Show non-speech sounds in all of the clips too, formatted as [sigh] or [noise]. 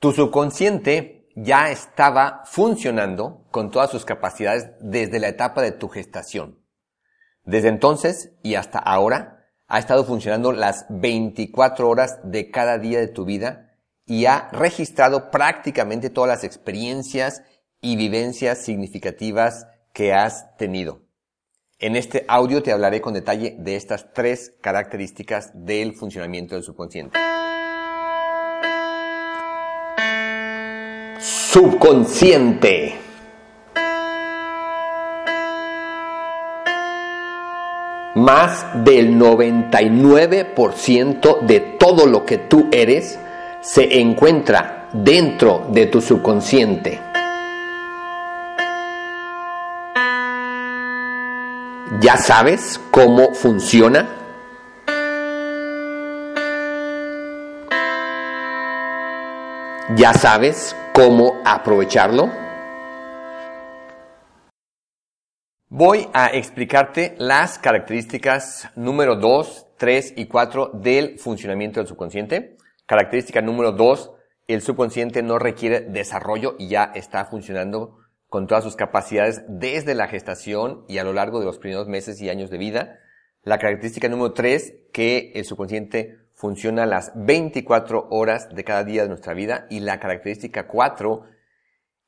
Tu subconsciente ya estaba funcionando con todas sus capacidades desde la etapa de tu gestación. Desde entonces y hasta ahora ha estado funcionando las 24 horas de cada día de tu vida y ha registrado prácticamente todas las experiencias y vivencias significativas que has tenido. En este audio te hablaré con detalle de estas tres características del funcionamiento del subconsciente. Subconsciente. Más del 99% de todo lo que tú eres se encuentra dentro de tu subconsciente. ¿Ya sabes cómo funciona? ¿Ya sabes cómo aprovecharlo? Voy a explicarte las características número 2, 3 y 4 del funcionamiento del subconsciente. Característica número 2, el subconsciente no requiere desarrollo y ya está funcionando con todas sus capacidades desde la gestación y a lo largo de los primeros meses y años de vida. La característica número tres, que el subconsciente funciona las 24 horas de cada día de nuestra vida. Y la característica cuatro,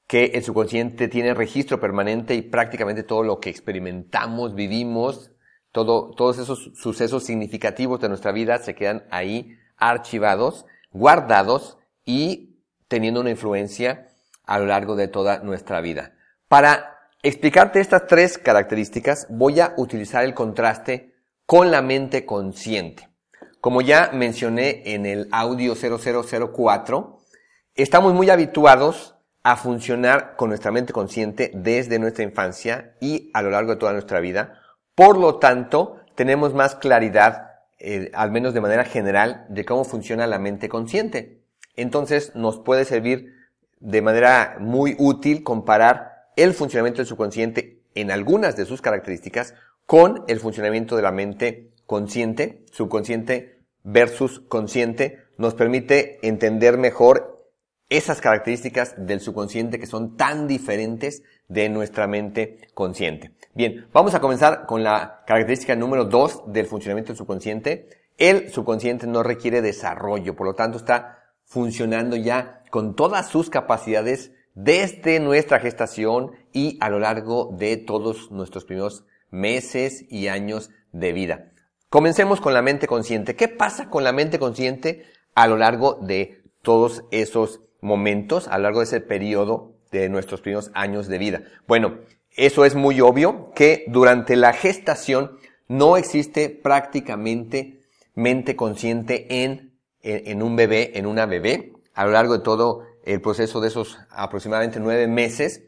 que el subconsciente tiene registro permanente y prácticamente todo lo que experimentamos, vivimos, todo, todos esos sucesos significativos de nuestra vida se quedan ahí archivados, guardados y teniendo una influencia a lo largo de toda nuestra vida. Para explicarte estas tres características, voy a utilizar el contraste con la mente consciente. Como ya mencioné en el audio 0004, estamos muy habituados a funcionar con nuestra mente consciente desde nuestra infancia y a lo largo de toda nuestra vida. Por lo tanto, tenemos más claridad, eh, al menos de manera general, de cómo funciona la mente consciente. Entonces, nos puede servir de manera muy útil comparar el funcionamiento del subconsciente en algunas de sus características con el funcionamiento de la mente consciente, subconsciente versus consciente, nos permite entender mejor esas características del subconsciente que son tan diferentes de nuestra mente consciente. Bien, vamos a comenzar con la característica número dos del funcionamiento del subconsciente. El subconsciente no requiere desarrollo, por lo tanto está funcionando ya con todas sus capacidades desde nuestra gestación y a lo largo de todos nuestros primeros meses y años de vida. Comencemos con la mente consciente. ¿Qué pasa con la mente consciente a lo largo de todos esos momentos, a lo largo de ese periodo de nuestros primeros años de vida? Bueno, eso es muy obvio que durante la gestación no existe prácticamente mente consciente en en, un bebé, en una bebé, a lo largo de todo el proceso de esos aproximadamente nueve meses,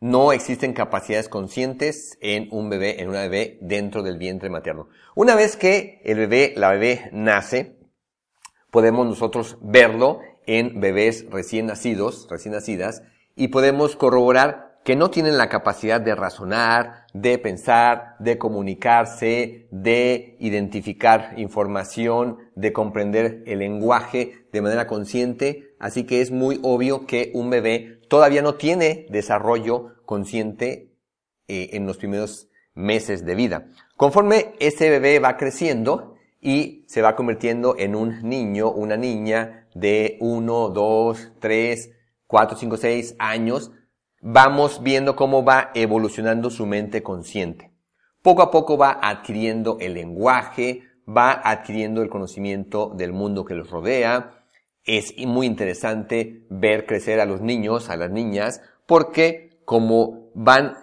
no existen capacidades conscientes en un bebé, en una bebé dentro del vientre materno. Una vez que el bebé, la bebé nace, podemos nosotros verlo en bebés recién nacidos, recién nacidas, y podemos corroborar que no tienen la capacidad de razonar, de pensar, de comunicarse, de identificar información, de comprender el lenguaje de manera consciente. Así que es muy obvio que un bebé todavía no tiene desarrollo consciente eh, en los primeros meses de vida. Conforme ese bebé va creciendo y se va convirtiendo en un niño, una niña de 1, 2, 3, 4, 5, 6 años, vamos viendo cómo va evolucionando su mente consciente. Poco a poco va adquiriendo el lenguaje, va adquiriendo el conocimiento del mundo que los rodea. Es muy interesante ver crecer a los niños, a las niñas, porque como van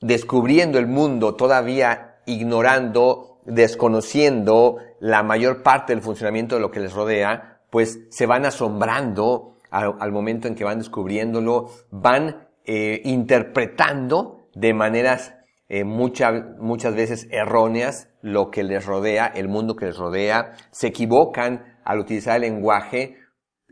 descubriendo el mundo, todavía ignorando, desconociendo la mayor parte del funcionamiento de lo que les rodea, pues se van asombrando al, momento en que van descubriéndolo, van eh, interpretando de maneras eh, muchas veces erróneas lo que les rodea, el mundo que les rodea, se equivocan al utilizar el lenguaje.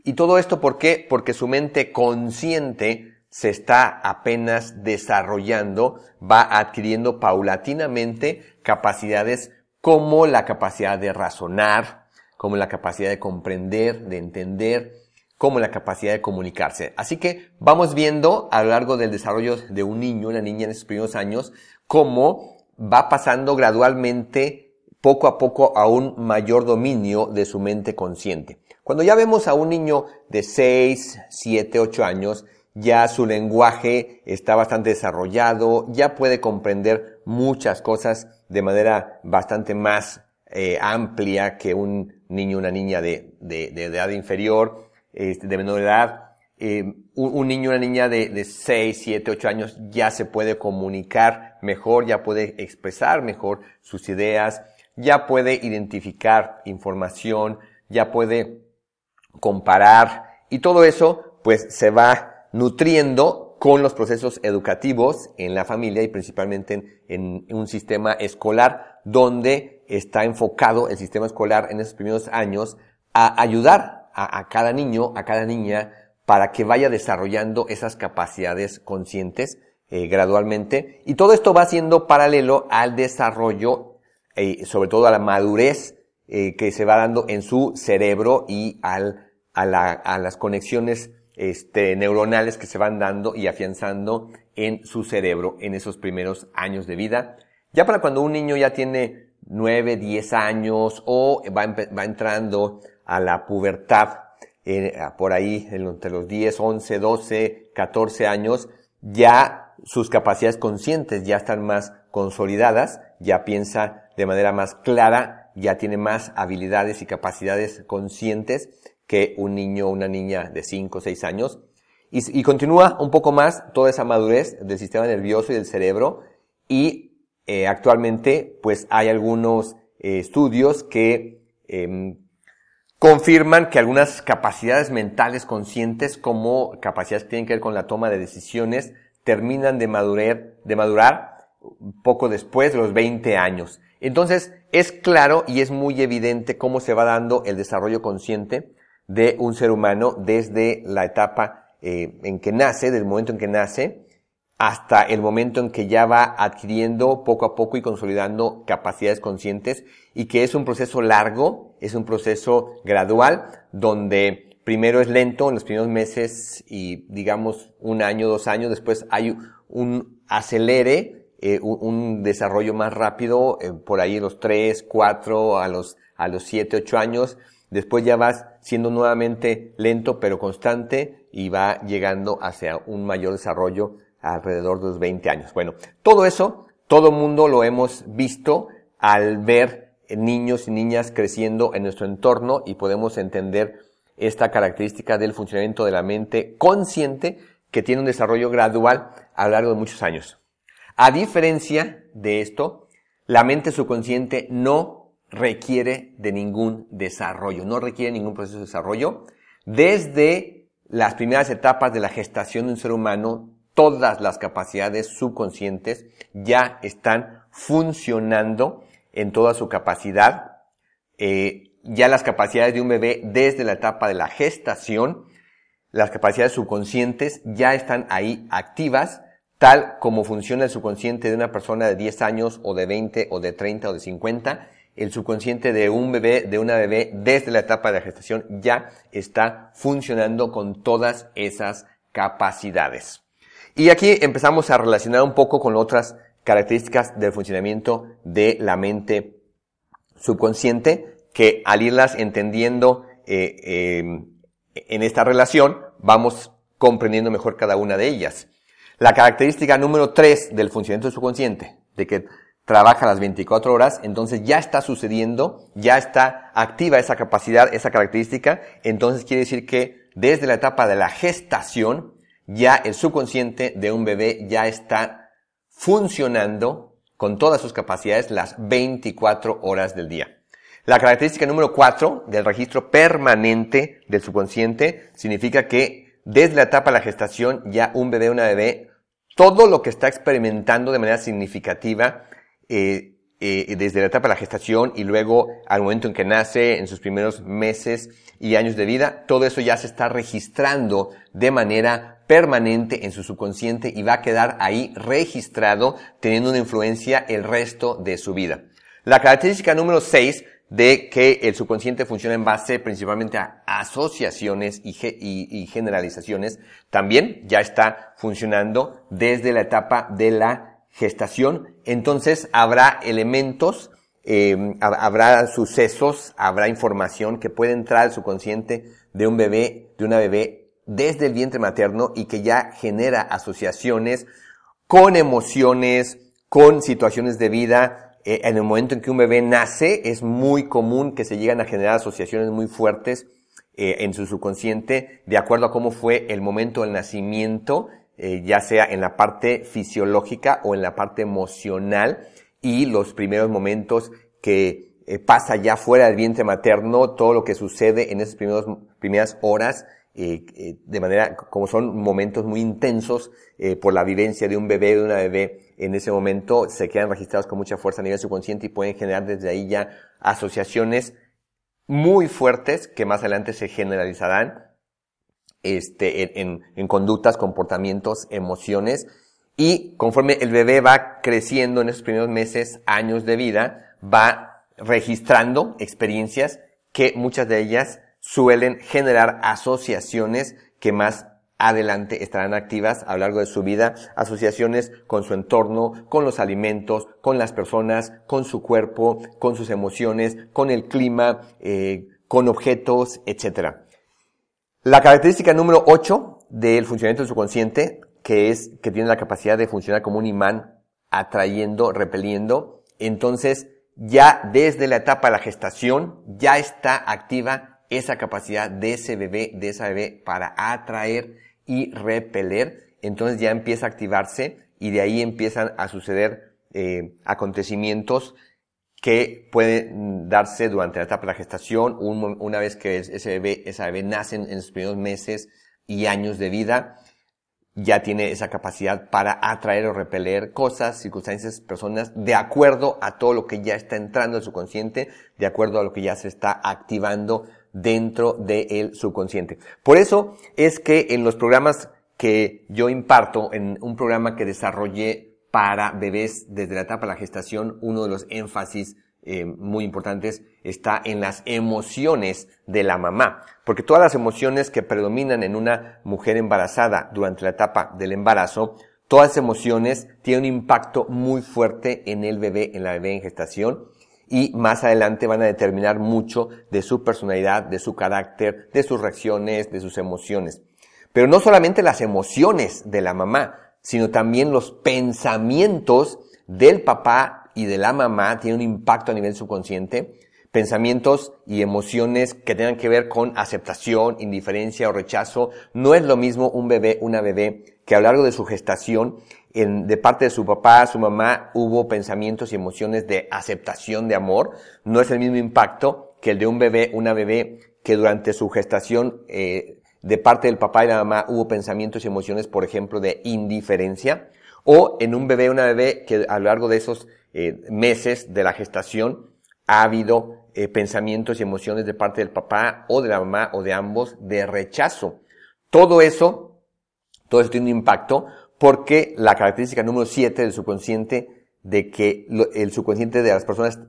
Y todo esto, ¿por qué? Porque su mente consciente se está apenas desarrollando, va adquiriendo paulatinamente capacidades como la capacidad de razonar, como la capacidad de comprender, de entender, como la capacidad de comunicarse. Así que vamos viendo a lo largo del desarrollo de un niño, una niña en esos primeros años, cómo va pasando gradualmente, poco a poco, a un mayor dominio de su mente consciente. Cuando ya vemos a un niño de 6, 7, 8 años, ya su lenguaje está bastante desarrollado, ya puede comprender muchas cosas de manera bastante más eh, amplia que un niño, una niña de, edad inferior, este, de menor edad. Eh, un, un, niño, una niña de, de 6, 7, 8 años ya se puede comunicar mejor, ya puede expresar mejor sus ideas, ya puede identificar información, ya puede comparar y todo eso pues se va nutriendo con los procesos educativos en la familia y principalmente en, un sistema escolar donde está enfocado el sistema escolar en esos primeros años a ayudar a, a cada niño, a cada niña, para que vaya desarrollando esas capacidades conscientes eh, gradualmente. Y todo esto va siendo paralelo al desarrollo, eh, sobre todo a la madurez eh, que se va dando en su cerebro y al, a, la, a las conexiones este, neuronales que se van dando y afianzando en su cerebro en esos primeros años de vida. Ya para cuando un niño ya tiene 9, 10 años o va, entrando a la pubertad, eh, por ahí entre los 10, 11, 12, 14 años, ya sus capacidades conscientes ya están más consolidadas, ya piensa de manera más clara, ya tiene más habilidades y capacidades conscientes que un niño o una niña de 5 o 6 años. Y, continúa un poco más toda esa madurez del sistema nervioso y del cerebro. Y eh, actualmente, pues hay algunos eh, estudios que eh, confirman que algunas capacidades mentales conscientes, como capacidades que tienen que ver con la toma de decisiones, terminan de madurar, de madurar poco después de los 20 años. Entonces, es claro y es muy evidente cómo se va dando el desarrollo consciente de un ser humano desde la etapa eh, en que nace, del momento en que nace, hasta el momento en que ya va adquiriendo poco a poco y consolidando capacidades conscientes y que es un proceso largo, es un proceso gradual, donde primero es lento en los primeros meses y digamos un año, dos años, después hay un acelere, eh, un, desarrollo más rápido, eh, por ahí los tres, cuatro, a los, a los siete, ocho años, Después ya vas siendo nuevamente lento pero constante y va llegando hacia un mayor desarrollo alrededor de los 20 años. Bueno, todo eso, todo mundo lo hemos visto al ver niños y niñas creciendo en nuestro entorno y podemos entender esta característica del funcionamiento de la mente consciente que tiene un desarrollo gradual a lo largo de muchos años. A diferencia de esto, la mente subconsciente no requiere de ningún desarrollo, no requiere ningún proceso de desarrollo. Desde las primeras etapas de la gestación de un ser humano, todas las capacidades subconscientes ya están funcionando en toda su capacidad. Eh, ya las capacidades de un bebé desde la etapa de la gestación, las capacidades subconscientes ya están ahí activas, tal como funciona el subconsciente de una persona de 10 años o de 20 o de 30 o de 50 el subconsciente de un bebé, de una bebé, desde la etapa de la gestación, ya está funcionando con todas esas capacidades. Y aquí empezamos a relacionar un poco con otras características del funcionamiento de la mente subconsciente, que al irlas entendiendo eh, eh, en esta relación, vamos comprendiendo mejor cada una de ellas. La característica número tres del funcionamiento subconsciente, de que trabaja las 24 horas, entonces ya está sucediendo, ya está activa esa capacidad, esa característica, entonces quiere decir que desde la etapa de la gestación, ya el subconsciente de un bebé ya está funcionando con todas sus capacidades las 24 horas del día. La característica número 4 del registro permanente del subconsciente significa que desde la etapa de la gestación ya un bebé, una bebé, todo lo que está experimentando de manera significativa eh, eh, desde la etapa de la gestación y luego al momento en que nace, en sus primeros meses y años de vida, todo eso ya se está registrando de manera permanente en su subconsciente y va a quedar ahí registrado teniendo una influencia el resto de su vida. La característica número 6 de que el subconsciente funciona en base principalmente a asociaciones y, generalizaciones, también ya está funcionando desde la etapa de la gestación. Entonces habrá elementos, eh, habrá sucesos, habrá información que puede entrar al subconsciente de un bebé, de una bebé desde el vientre materno y que ya genera asociaciones con emociones, con situaciones de vida. Eh, en el momento en que un bebé nace, es muy común que se lleguen a generar asociaciones muy fuertes eh, en su subconsciente, de acuerdo a cómo fue el momento del nacimiento, eh, ya sea en la parte fisiológica o en la parte emocional, y los primeros momentos que pasa ya fuera del vientre materno, todo lo que sucede en esas primeras horas, de manera como son momentos muy intensos por la vivencia de un bebé, de una bebé en ese momento se quedan registrados con mucha fuerza a nivel subconsciente y pueden generar desde ahí ya asociaciones muy fuertes que más adelante se generalizarán este, en, en, conductas, comportamientos, emociones. Y conforme el bebé va creciendo en esos primeros meses, años de vida, va registrando experiencias que muchas de ellas suelen generar asociaciones que más adelante estarán activas a lo largo de su vida asociaciones con su entorno, con los alimentos, con las personas, con su cuerpo, con sus emociones, con el clima, eh, con objetos, etc. La característica número 8 del funcionamiento del subconsciente, que es que tiene la capacidad de funcionar como un imán, atrayendo, repeliendo, entonces ya desde la etapa de la gestación ya está activa esa capacidad de ese bebé, de esa bebé para atraer y repeler, entonces ya empieza a activarse y de ahí empiezan a suceder eh, acontecimientos que pueden darse durante la etapa de la gestación, una vez que ese bebé, nace en, sus primeros meses y años de vida, ya tiene esa capacidad para atraer o repeler cosas, circunstancias, personas, de acuerdo a todo lo que ya está entrando en su consciente, de acuerdo a lo que ya se está activando dentro del subconsciente. Por eso es que en los programas que yo imparto, en un programa que desarrollé para bebés desde la etapa de la gestación, uno de los énfasis eh, muy importantes está en las emociones de la mamá, porque todas las emociones que predominan en una mujer embarazada durante la etapa del embarazo, todas las emociones tienen un impacto muy fuerte en el bebé, en la bebé en gestación, y más adelante van a determinar mucho de su personalidad, de su carácter, de sus reacciones, de sus emociones. Pero no solamente las emociones de la mamá, sino también los pensamientos del papá y de la mamá tienen un impacto a nivel subconsciente. Pensamientos y emociones que tengan que ver con aceptación, indiferencia o rechazo. No es lo mismo un bebé, una bebé que a lo largo de su gestación en, de parte de su papá, su mamá, hubo pensamientos y emociones de aceptación de amor. No es el mismo impacto que el de un bebé, una bebé que durante su gestación, eh, de parte del papá y la mamá, hubo pensamientos y emociones, por ejemplo, de indiferencia. O en un bebé, una bebé que a lo largo de esos eh, meses de la gestación ha habido eh, pensamientos y emociones de parte del papá o de la mamá o de ambos de rechazo. Todo eso, todo eso tiene un impacto porque la característica número 7 del subconsciente de que el subconsciente de las personas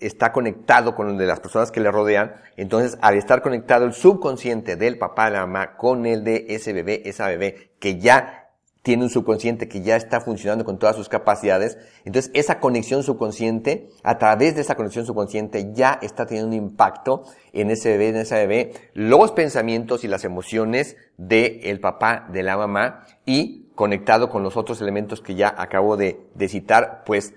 está conectado con el de las personas que le rodean, entonces al estar conectado el subconsciente del papá, la mamá, con el de ese bebé, esa bebé, que ya tiene un subconsciente que ya está funcionando con todas sus capacidades, entonces esa conexión subconsciente, a través de esa conexión subconsciente ya está teniendo un impacto en ese bebé, en esa bebé, los pensamientos y las emociones del el papá, de la mamá y conectado con los otros elementos que ya acabo de, citar, pues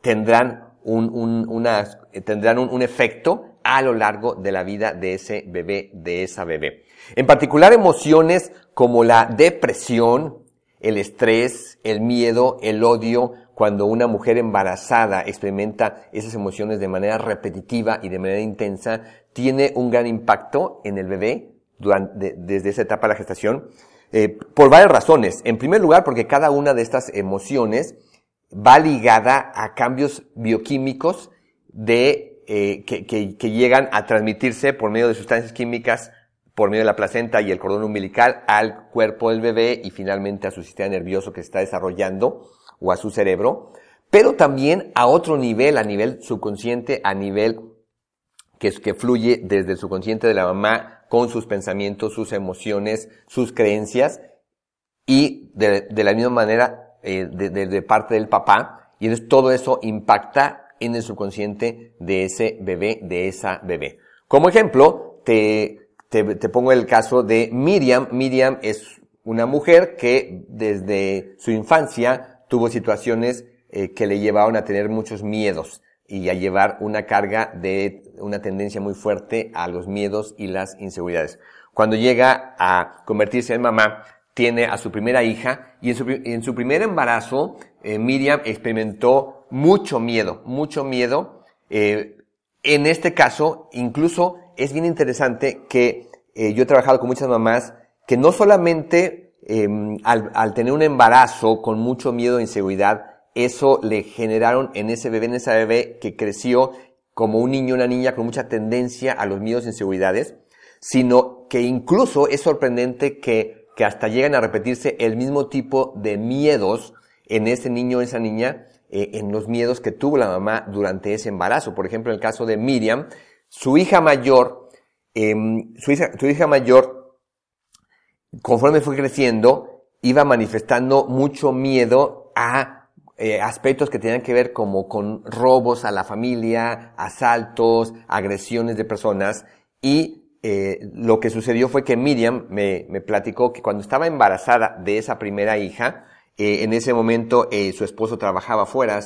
tendrán un, una, tendrán un, efecto a lo largo de la vida de ese bebé, de esa bebé. En particular emociones como la depresión, el estrés, el miedo, el odio, cuando una mujer embarazada experimenta esas emociones de manera repetitiva y de manera intensa, tiene un gran impacto en el bebé durante, desde esa etapa de la gestación eh, por varias razones. En primer lugar, porque cada una de estas emociones va ligada a cambios bioquímicos de, eh, que, que, que, llegan a transmitirse por medio de sustancias químicas por medio de la placenta y el cordón umbilical al cuerpo del bebé y finalmente a su sistema nervioso que se está desarrollando o a su cerebro, pero también a otro nivel, a nivel subconsciente, a nivel que, que fluye desde el subconsciente de la mamá con sus pensamientos, sus emociones, sus creencias y de, de la misma manera eh, de, de, parte del papá. Y entonces todo eso impacta en el subconsciente de ese bebé, de esa bebé. Como ejemplo, te, te, te pongo el caso de Miriam. Miriam es una mujer que desde su infancia tuvo situaciones eh, que le llevaron a tener muchos miedos y a llevar una carga de una tendencia muy fuerte a los miedos y las inseguridades. Cuando llega a convertirse en mamá, tiene a su primera hija y en su, en su primer embarazo, eh, Miriam experimentó mucho miedo, mucho miedo. Eh, en este caso, incluso es bien interesante que eh, yo he trabajado con muchas mamás que no solamente em, al, al tener un embarazo con mucho miedo e inseguridad, eso le generaron en ese bebé, en esa bebé que creció como un niño, una niña con mucha tendencia a los miedos e inseguridades, sino que incluso es sorprendente que, que hasta llegan a repetirse el mismo tipo de miedos en ese niño o esa niña, eh, en los miedos que tuvo la mamá durante ese embarazo. Por ejemplo, en el caso de Miriam, su hija mayor, em, su, hija, su hija mayor, conforme fue creciendo, iba manifestando mucho miedo a eh, aspectos que tenían que ver como con robos a la familia, asaltos, agresiones de personas. Y eh, lo que sucedió fue que Miriam me, platicó que cuando estaba embarazada de esa primera hija, eh, en ese momento eh, su esposo trabajaba afuera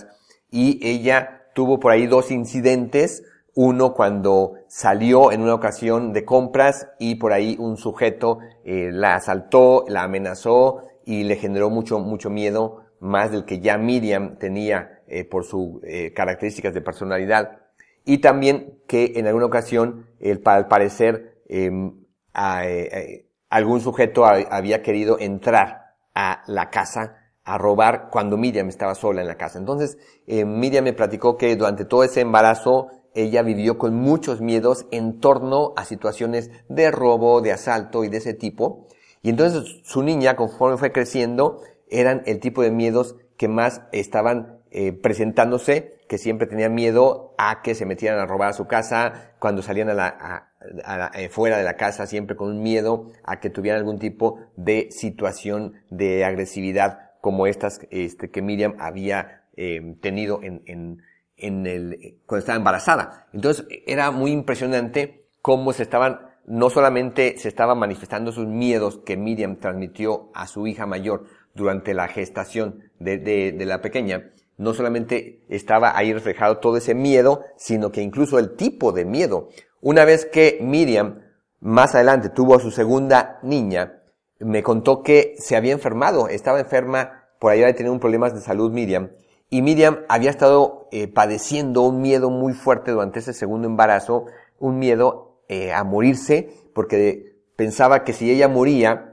y ella tuvo por ahí dos incidentes, uno cuando salió en una ocasión de compras y por ahí un sujeto eh, la asaltó, la amenazó y le generó mucho, mucho miedo más del que ya Miriam tenía eh, por sus eh, características de personalidad. Y también que en alguna ocasión, el, al parecer, em, eh, algún sujeto había querido entrar a la casa a robar cuando Miriam estaba sola en la casa. Entonces, Miriam me platicó que durante todo ese embarazo ella vivió con muchos miedos en torno a situaciones de robo, de asalto y de ese tipo. Y entonces su niña, conforme fue creciendo, eran el tipo de miedos que más estaban eh, presentándose, que siempre tenían miedo a que se metieran a robar a su casa, cuando salían a la, a, eh, fuera de la casa, siempre con un miedo a que tuvieran algún tipo de situación de agresividad como estas este, que Miriam había eh, tenido en, en, en el, cuando estaba embarazada. Entonces era muy impresionante cómo se estaban, no solamente se estaban manifestando sus miedos que Miriam transmitió a su hija mayor, durante la gestación de, de, de, la pequeña, no solamente estaba ahí reflejado todo ese miedo, sino que incluso el tipo de miedo. Una vez que Miriam más adelante tuvo a su segunda niña, me contó que se había enfermado, estaba enferma, por ahí había tenido un problema de salud Miriam, y Miriam había estado eh, padeciendo un miedo muy fuerte durante ese segundo embarazo, un miedo eh, a morirse, porque pensaba que si ella moría,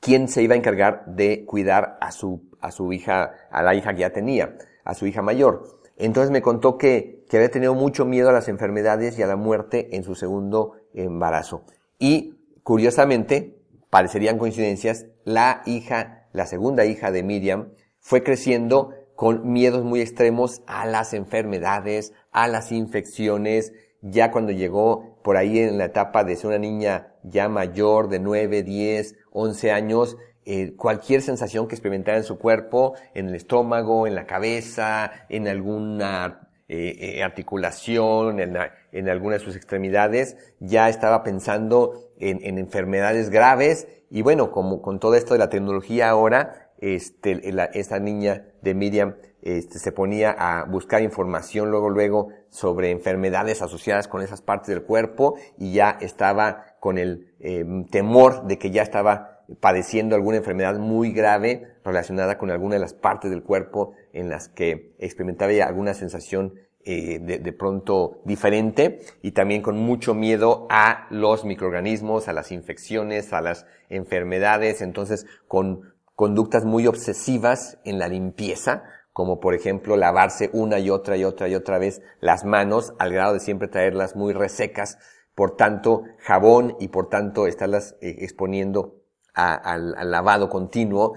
quién se iba a encargar de cuidar a su, a su hija, a la hija que ya tenía, a su hija mayor. Entonces me contó que, que había tenido mucho miedo a las enfermedades y a la muerte en su segundo embarazo. Y curiosamente, parecerían coincidencias, la hija, la segunda hija de Miriam, fue creciendo con miedos muy extremos a las enfermedades, a las infecciones, ya cuando llegó por ahí en la etapa de ser una niña ya mayor de 9, 10, 11 años, eh, cualquier sensación que experimentara en su cuerpo, en el estómago, en la cabeza, en alguna eh, eh, articulación, en, en, alguna de sus extremidades, ya estaba pensando en, en, enfermedades graves. Y bueno, como con todo esto de la tecnología ahora, este, la, esta niña de Miriam este, se ponía a buscar información luego, luego sobre enfermedades asociadas con esas partes del cuerpo y ya estaba con el eh, temor de que ya estaba padeciendo alguna enfermedad muy grave relacionada con alguna de las partes del cuerpo en las que experimentaba alguna sensación eh, de, de, pronto diferente y también con mucho miedo a los microorganismos, a las infecciones, a las enfermedades, entonces con conductas muy obsesivas en la limpieza, como por ejemplo lavarse una y otra y otra y otra vez las manos al grado de siempre traerlas muy resecas, por tanto jabón y por tanto estarlas eh, exponiendo al lavado continuo,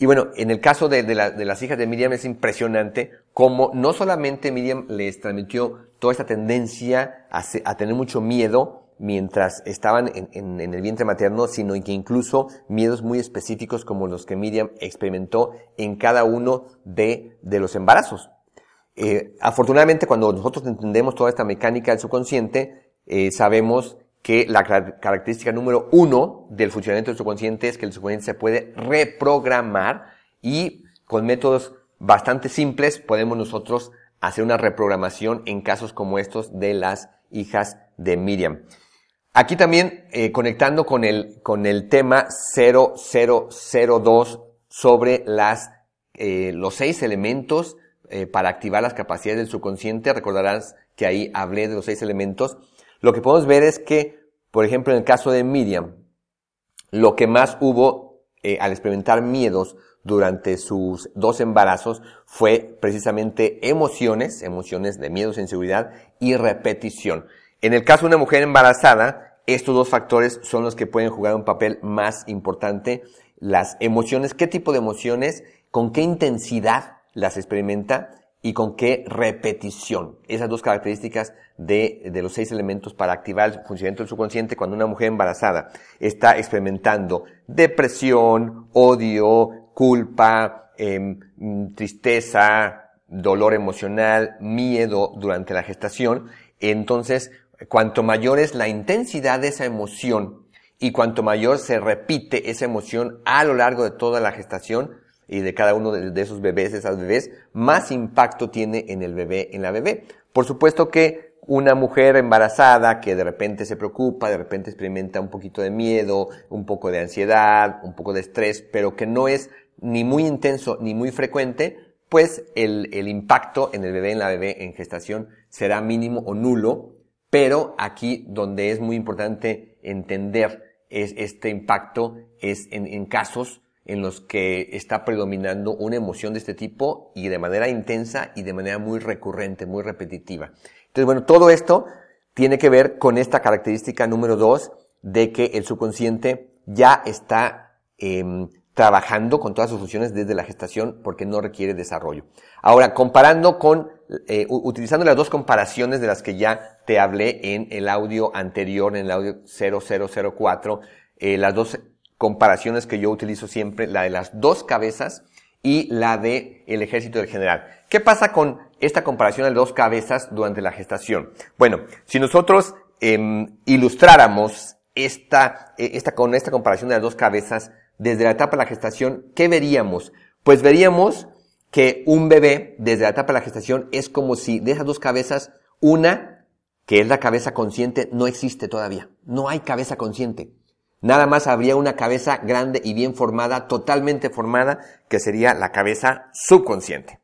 Y bueno, en el caso de, las hijas de Miriam es impresionante cómo no solamente Miriam les transmitió toda esta tendencia a, tener mucho miedo mientras estaban en, el vientre materno, sino que incluso miedos muy específicos como los que Miriam experimentó en cada uno de, los embarazos. Eh, afortunadamente, cuando nosotros entendemos toda esta mecánica del subconsciente, eh, sabemos que la característica número uno del funcionamiento del subconsciente es que el subconsciente se puede reprogramar y con métodos bastante simples podemos nosotros hacer una reprogramación en casos como estos de las hijas de Miriam. Aquí también eh, conectando con el, con el tema 0002 sobre las, eh, los seis elementos eh, para activar las capacidades del subconsciente. Recordarás que ahí hablé de los seis elementos lo que podemos ver es que, por ejemplo, en el caso de Miriam, lo que más hubo eh, al experimentar miedos durante sus dos embarazos fue precisamente emociones, emociones de miedos, inseguridad y repetición. En el caso de una mujer embarazada, estos dos factores son los que pueden jugar un papel más importante. Las emociones, qué tipo de emociones, con qué intensidad las experimenta y con qué repetición. Esas dos características de, los seis elementos para activar el funcionamiento del subconsciente cuando una mujer embarazada está experimentando depresión, odio, culpa, em, tristeza, dolor emocional, miedo durante la gestación. Entonces, cuanto mayor es la intensidad de esa emoción y cuanto mayor se repite esa emoción a lo largo de toda la gestación, y de cada uno de, esos bebés, esas bebés, más impacto tiene en el bebé, en la bebé. Por supuesto que una mujer embarazada que de repente se preocupa, de repente experimenta un poquito de miedo, un poco de ansiedad, un poco de estrés, pero que no es ni muy intenso ni muy frecuente, pues el, el impacto en el bebé, en la bebé en gestación será mínimo o nulo, pero aquí donde es muy importante entender es este impacto es en, casos en los que está predominando una emoción de este tipo y de manera intensa y de manera muy recurrente, muy repetitiva. Entonces, bueno, todo esto tiene que ver con esta característica número dos de que el subconsciente ya está em, trabajando con todas sus funciones desde la gestación porque no requiere desarrollo. Ahora, comparando con, eh, utilizando las dos comparaciones de las que ya te hablé en el audio anterior, en el audio 0004, eh, las dos comparaciones que yo utilizo siempre, la de las dos cabezas y la de el ejército del general. ¿Qué pasa con esta comparación de dos cabezas durante la gestación? Bueno, si nosotros em, ilustráramos esta, e, esta, con esta comparación de las dos cabezas desde la etapa de la gestación, ¿qué veríamos? Pues veríamos que un bebé desde la etapa de la gestación es como si de esas dos cabezas, una, que es la cabeza consciente, no existe todavía. No hay cabeza consciente. Nada más habría una cabeza grande y bien formada, totalmente formada, que sería la cabeza subconsciente.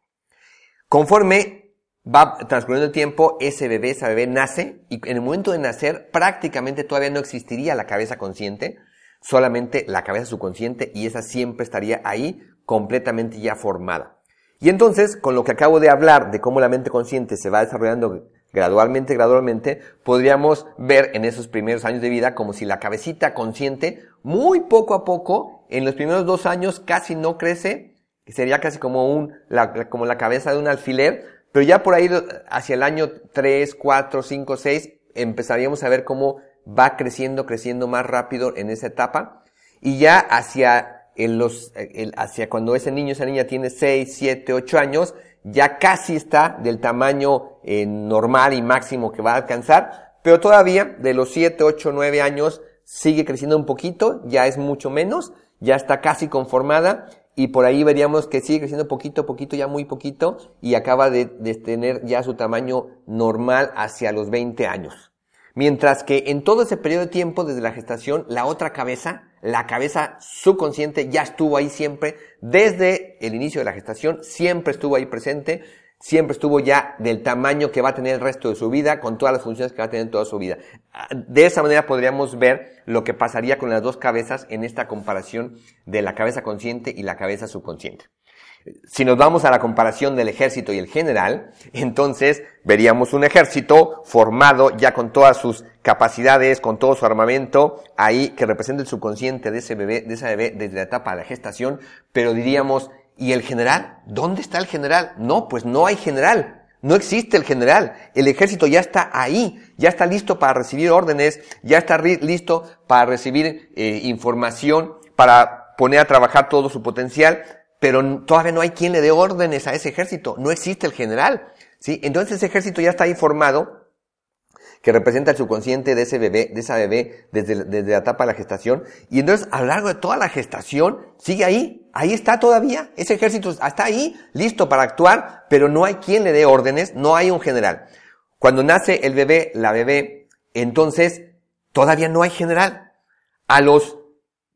Conforme va transcurriendo el tiempo, ese bebé, esa bebé nace y en el momento de nacer prácticamente todavía no existiría la cabeza consciente, solamente la cabeza subconsciente y esa siempre estaría ahí completamente ya formada. Y entonces, con lo que acabo de hablar de cómo la mente consciente se va desarrollando gradualmente, gradualmente, podríamos ver en esos primeros años de vida como si la cabecita consciente, muy poco a poco, en los primeros dos años casi no crece, que sería casi como un, como la cabeza de un alfiler, pero ya por ahí hacia el año 3, 4, 5, 6, empezaríamos a ver cómo va creciendo, creciendo más rápido en esa etapa, y ya hacia en los, hacia cuando ese niño, esa niña tiene 6, 7, 8 años, ya casi está del tamaño eh, normal y máximo que va a alcanzar, pero todavía de los 7, 8, 9 años sigue creciendo un poquito, ya es mucho menos, ya está casi conformada y por ahí veríamos que sigue creciendo poquito, poquito, ya muy poquito y acaba de, de tener ya su tamaño normal hacia los 20 años. Mientras que en todo ese periodo de tiempo, desde la gestación, la otra cabeza, la cabeza subconsciente, ya estuvo ahí siempre, desde el inicio de la gestación, siempre estuvo ahí presente, siempre estuvo ya del tamaño que va a tener el resto de su vida, con todas las funciones que va a tener toda su vida. De esa manera podríamos ver lo que pasaría con las dos cabezas en esta comparación de la cabeza consciente y la cabeza subconsciente. Si nos vamos a la comparación del ejército y el general, entonces veríamos un ejército formado ya con todas sus capacidades, con todo su armamento, ahí que representa el subconsciente de ese bebé, de esa bebé desde la etapa de la gestación, pero diríamos, ¿y el general? ¿Dónde está el general? No, pues no hay general. No existe el general. El ejército ya está ahí, ya está listo para recibir órdenes, ya está listo para recibir eh, información, para poner a trabajar todo su potencial, pero todavía no hay quien le dé órdenes a ese ejército. No existe el general. ¿sí? Entonces ese ejército ya está ahí formado, que representa el subconsciente de ese bebé, de esa bebé desde, desde la etapa de la gestación. Y entonces a lo largo de toda la gestación sigue ahí, ahí está todavía. Ese ejército está ahí, listo para actuar, pero no hay quien le dé órdenes, no hay un general. Cuando nace el bebé, la bebé, entonces todavía no hay general. A los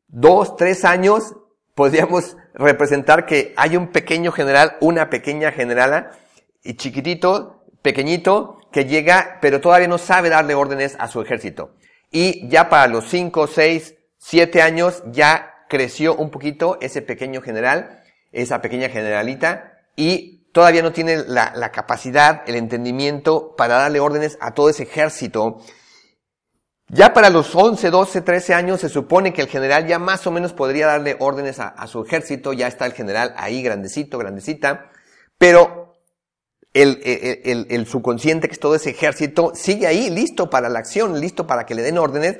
dos, tres años podríamos representar que hay un pequeño general, una pequeña generala, y chiquitito, pequeñito, que llega, pero todavía no sabe darle órdenes a su ejército. Y ya para los cinco, seis, siete años ya creció un poquito ese pequeño general, esa pequeña generalita, y todavía no tiene la capacidad, el entendimiento para darle órdenes a todo ese ejército ya para los 11, 12, 13 años se supone que el general ya más o menos podría darle órdenes a, su ejército, ya está el general ahí grandecito, grandecita, pero el, el, el, subconsciente, que es todo ese ejército, sigue ahí, listo para la acción, listo para que le den órdenes,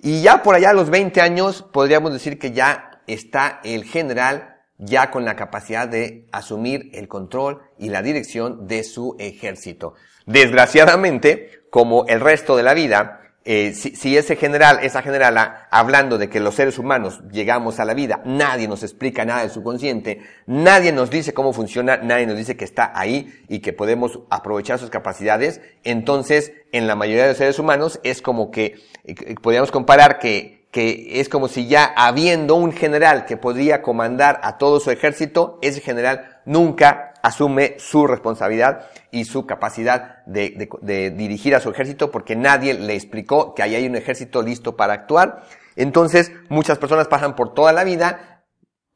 y ya por allá a los 20 años podríamos decir que ya está el general ya con la capacidad de asumir el control y la dirección de su ejército. Desgraciadamente, como el resto de la vida, eh, si, ese general, esa generala, hablando de que los seres humanos llegamos a la vida, nadie nos explica nada del subconsciente, nadie nos dice cómo funciona, nadie nos dice que está ahí y que podemos aprovechar sus capacidades, entonces en la mayoría de los seres humanos es como que, eh, podríamos comparar que, que es como si ya habiendo un general que podría comandar a todo su ejército, ese general nunca asume su responsabilidad y su capacidad de, dirigir a su ejército porque nadie le explicó que ahí hay un ejército listo para actuar. Entonces, muchas personas pasan por toda la vida,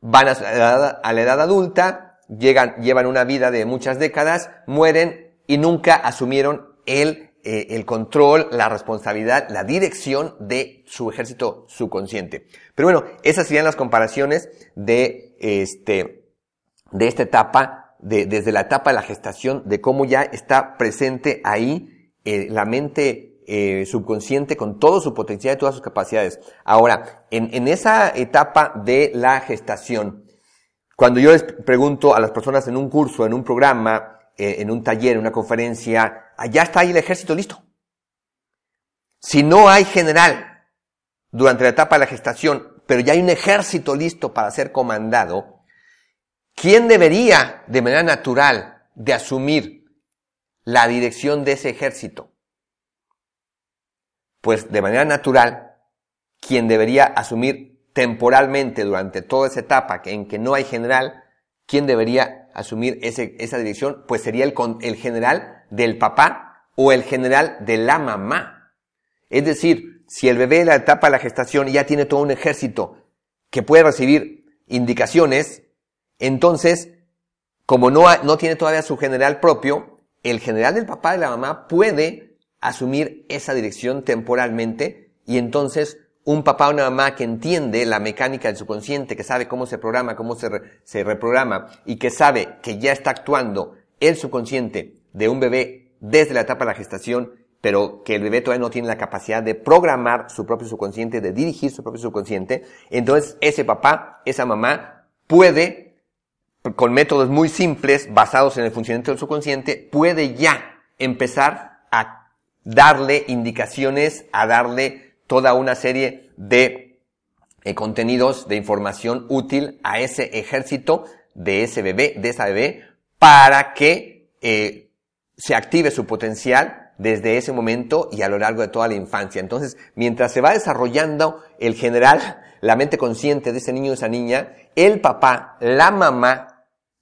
van a, a la edad adulta, llegan, llevan una vida de muchas décadas, mueren y nunca asumieron el, eh, el control, la responsabilidad, la dirección de su ejército subconsciente. Pero bueno, esas serían las comparaciones de este, de esta etapa desde la etapa de la gestación, de cómo ya está presente ahí eh, la mente eh, subconsciente con todo su potencial y todas sus capacidades. Ahora, en, en esa etapa de la gestación, cuando yo les pregunto a las personas en un curso, en un programa, eh, en un taller, en una conferencia, allá está ahí el ejército listo. Si no hay general durante la etapa de la gestación, pero ya hay un ejército listo para ser comandado, ¿Quién debería, de manera natural, de asumir la dirección de ese ejército? Pues de manera natural, quien debería asumir temporalmente durante toda esa etapa en que no hay general, ¿quién debería asumir ese, esa dirección? Pues sería el, el general del papá o el general de la mamá. Es decir, si el bebé en la etapa de la gestación ya tiene todo un ejército que puede recibir indicaciones, entonces, como no, no tiene todavía su general propio, el general del papá y de la mamá puede asumir esa dirección temporalmente y entonces un papá o una mamá que entiende la mecánica del subconsciente, que sabe cómo se programa, cómo se, se reprograma y que sabe que ya está actuando el subconsciente de un bebé desde la etapa de la gestación, pero que el bebé todavía no tiene la capacidad de programar su propio subconsciente, de dirigir su propio subconsciente, entonces ese papá, esa mamá puede con métodos muy simples basados en el funcionamiento del subconsciente, puede ya empezar a darle indicaciones, a darle toda una serie de eh, contenidos de información útil a ese ejército de ese bebé, de esa bebé, para que eh, se active su potencial desde ese momento y a lo largo de toda la infancia. Entonces, mientras se va desarrollando el general, la mente consciente de ese niño o esa niña, el papá, la mamá,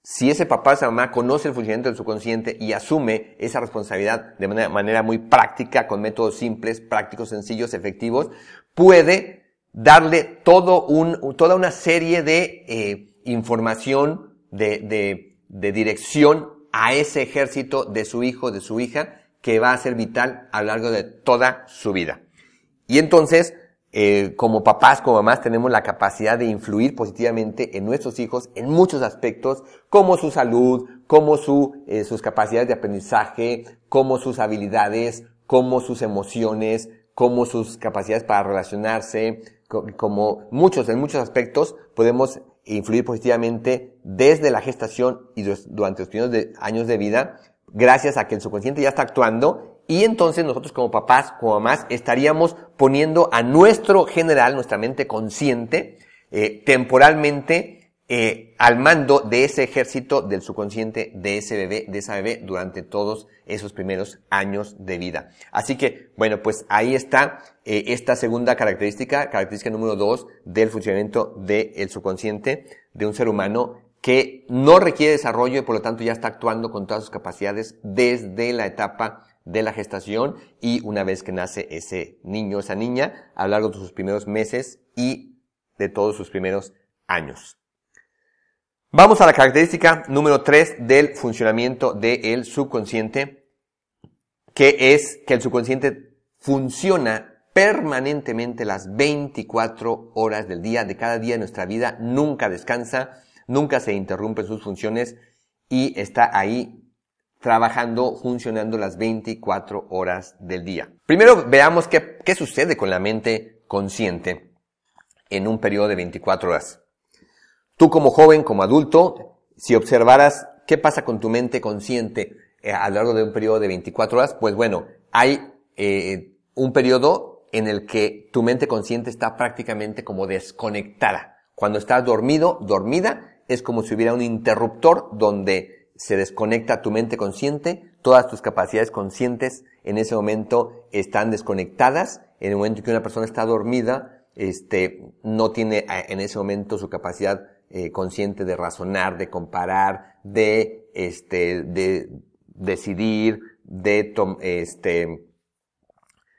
si ese papá o esa mamá conoce el funcionamiento del subconsciente y asume esa responsabilidad de manera, muy práctica, con métodos simples, prácticos, sencillos, efectivos, puede darle toda una serie de eh, información, de, de, de dirección a ese ejército de su hijo, de su hija, que va a ser vital a lo largo de toda su vida. Y entonces, eh, como papás, como mamás, tenemos la capacidad de influir positivamente en nuestros hijos en muchos aspectos, como su salud, como su, eh, sus capacidades de aprendizaje, como sus habilidades, como sus emociones, como sus capacidades para relacionarse, como muchos, en muchos aspectos, podemos influir positivamente desde la gestación y durante los primeros años de vida, gracias a que el subconsciente ya está actuando y entonces nosotros como papás, como mamás, estaríamos poniendo a nuestro general, nuestra mente consciente, eh, temporalmente eh, al mando de ese ejército del subconsciente de ese bebé, de esa bebé, durante todos esos primeros años de vida. Así que, bueno, pues ahí está eh, esta segunda característica, característica número dos del funcionamiento del subconsciente de un ser humano que no requiere desarrollo y por lo tanto ya está actuando con todas sus capacidades desde la etapa de la gestación y una vez que nace ese niño, esa niña, a lo largo de sus primeros meses y de todos sus primeros años. Vamos a la característica número 3 del funcionamiento del subconsciente, que es que el subconsciente funciona permanentemente las 24 horas del día, de cada día de nuestra vida, nunca descansa, nunca se interrumpen sus funciones y está ahí trabajando, funcionando las 24 horas del día. Primero veamos qué, qué sucede con la mente consciente en un periodo de 24 horas. Tú como joven, como adulto, si observaras qué pasa con tu mente consciente eh, a lo largo de un periodo de 24 horas, pues bueno, hay eh, un periodo en el que tu mente consciente está prácticamente como desconectada. Cuando estás dormido, dormida, es como si hubiera un interruptor donde se desconecta tu mente consciente, todas tus capacidades conscientes en ese momento están desconectadas. En el momento en que una persona está dormida, este, no tiene eh, en ese momento su capacidad eh, consciente de razonar, de comparar, de, este, de decidir, de, este,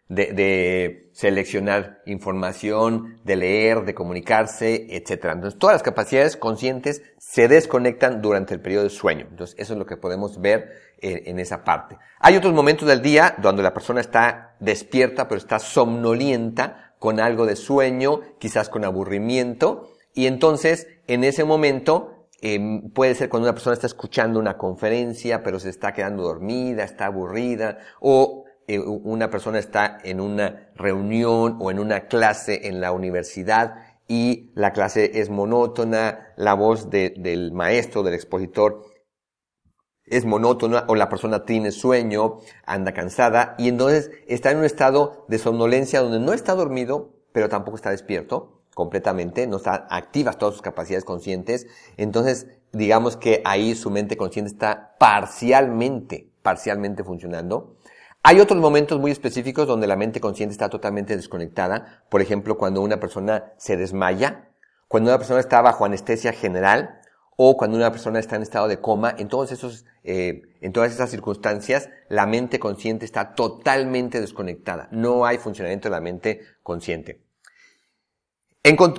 de, de, seleccionar información, de leer, de comunicarse, etc. Entonces, todas las capacidades conscientes se desconectan durante el periodo de sueño. Entonces, eso es lo que podemos ver en, en esa parte. Hay otros momentos del día donde la persona está despierta, pero está somnolienta, con algo de sueño, quizás con aburrimiento, y entonces, en ese momento, eh, puede ser cuando una persona está escuchando una conferencia, pero se está quedando dormida, está aburrida, o eh, una persona está en una reunión o en una clase en la universidad y la clase es monótona, la voz del maestro, del expositor es monótona o la persona tiene sueño, anda cansada y entonces está en un estado de somnolencia donde no está dormido, pero tampoco está despierto completamente, no está activas todas sus capacidades conscientes, entonces digamos que ahí su mente consciente está parcialmente, parcialmente funcionando hay otros momentos muy específicos donde la mente consciente está totalmente desconectada. Por ejemplo, cuando una persona se desmaya, cuando una persona está bajo anestesia general o cuando una persona está en estado de coma. En eh, todas esas circunstancias, la mente consciente está totalmente desconectada. No hay funcionamiento de la mente consciente.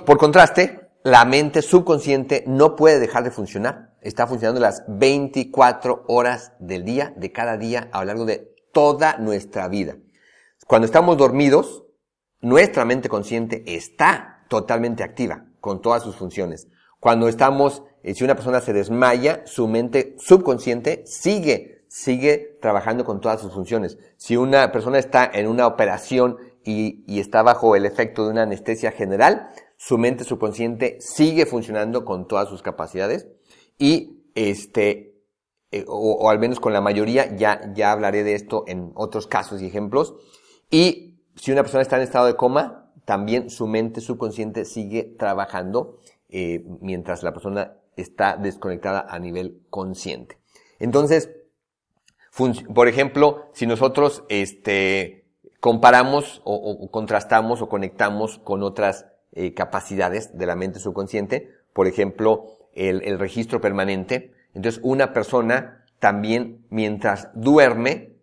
por contraste, la mente subconsciente no puede dejar de funcionar. Está funcionando las 24 horas del día, de cada día, a lo largo de toda nuestra vida. Cuando estamos dormidos, nuestra mente consciente está totalmente activa con todas sus funciones. Cuando estamos, eh, si una persona se desmaya, su mente subconsciente sigue, sigue trabajando con todas sus funciones. Si una persona está en una operación y, y está bajo el efecto de una anestesia general, su mente subconsciente sigue funcionando con todas sus capacidades y este, eh, o, al menos con la mayoría, ya, ya hablaré de esto en otros casos y ejemplos. Y si una persona está en estado de coma, también su mente subconsciente sigue trabajando eh, mientras la persona está desconectada a nivel consciente. Entonces, por ejemplo, si nosotros este, comparamos o, contrastamos o conectamos con otras eh, capacidades de la mente subconsciente, por ejemplo, el, el registro permanente, entonces, una persona también, mientras duerme,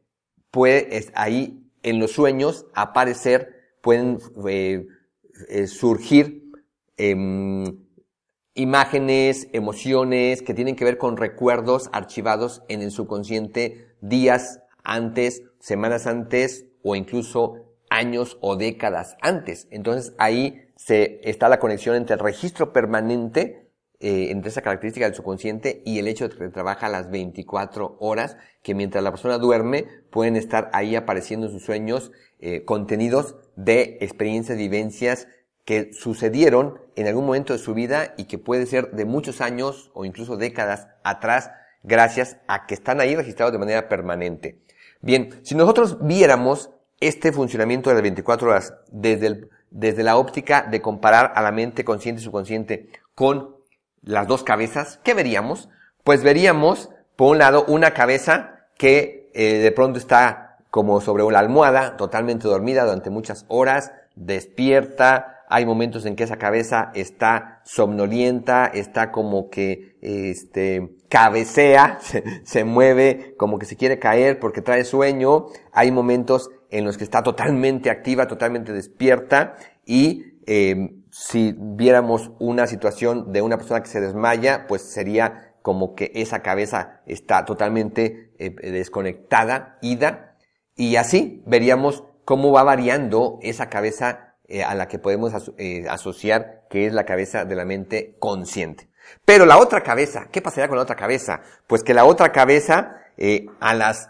puede ahí en los sueños aparecer, pueden eh, eh, surgir em, imágenes, emociones que tienen que ver con recuerdos archivados en el subconsciente días antes, semanas antes o incluso años o décadas antes. Entonces ahí se está la conexión entre el registro permanente, eh, entre esa característica del subconsciente y el hecho de que trabaja las 24 horas, que mientras la persona duerme pueden estar ahí apareciendo en sus sueños eh, contenidos de experiencias, vivencias que sucedieron en algún momento de su vida y que puede ser de muchos años o incluso décadas atrás, gracias a que están ahí registrados de manera permanente. Bien, si nosotros viéramos este funcionamiento de las 24 horas desde, desde la óptica de comparar a la mente consciente y subconsciente con las dos cabezas, ¿qué veríamos? Pues veríamos, por un lado, una cabeza que eh, de pronto está como sobre una almohada, totalmente dormida durante muchas horas, despierta, hay momentos en que esa cabeza está somnolienta, está como que, este, cabecea, [laughs] se, mueve, como que se quiere caer porque trae sueño. Hay momentos en los que está totalmente activa, totalmente despierta y eh, si viéramos una situación de una persona que se desmaya, pues sería como que esa cabeza está totalmente eh, desconectada, ida, y así veríamos cómo va variando esa cabeza eh, a la que podemos eh, asociar que es la cabeza de la mente consciente. Pero la otra cabeza, ¿qué pasaría con la otra cabeza? Pues que la otra cabeza a las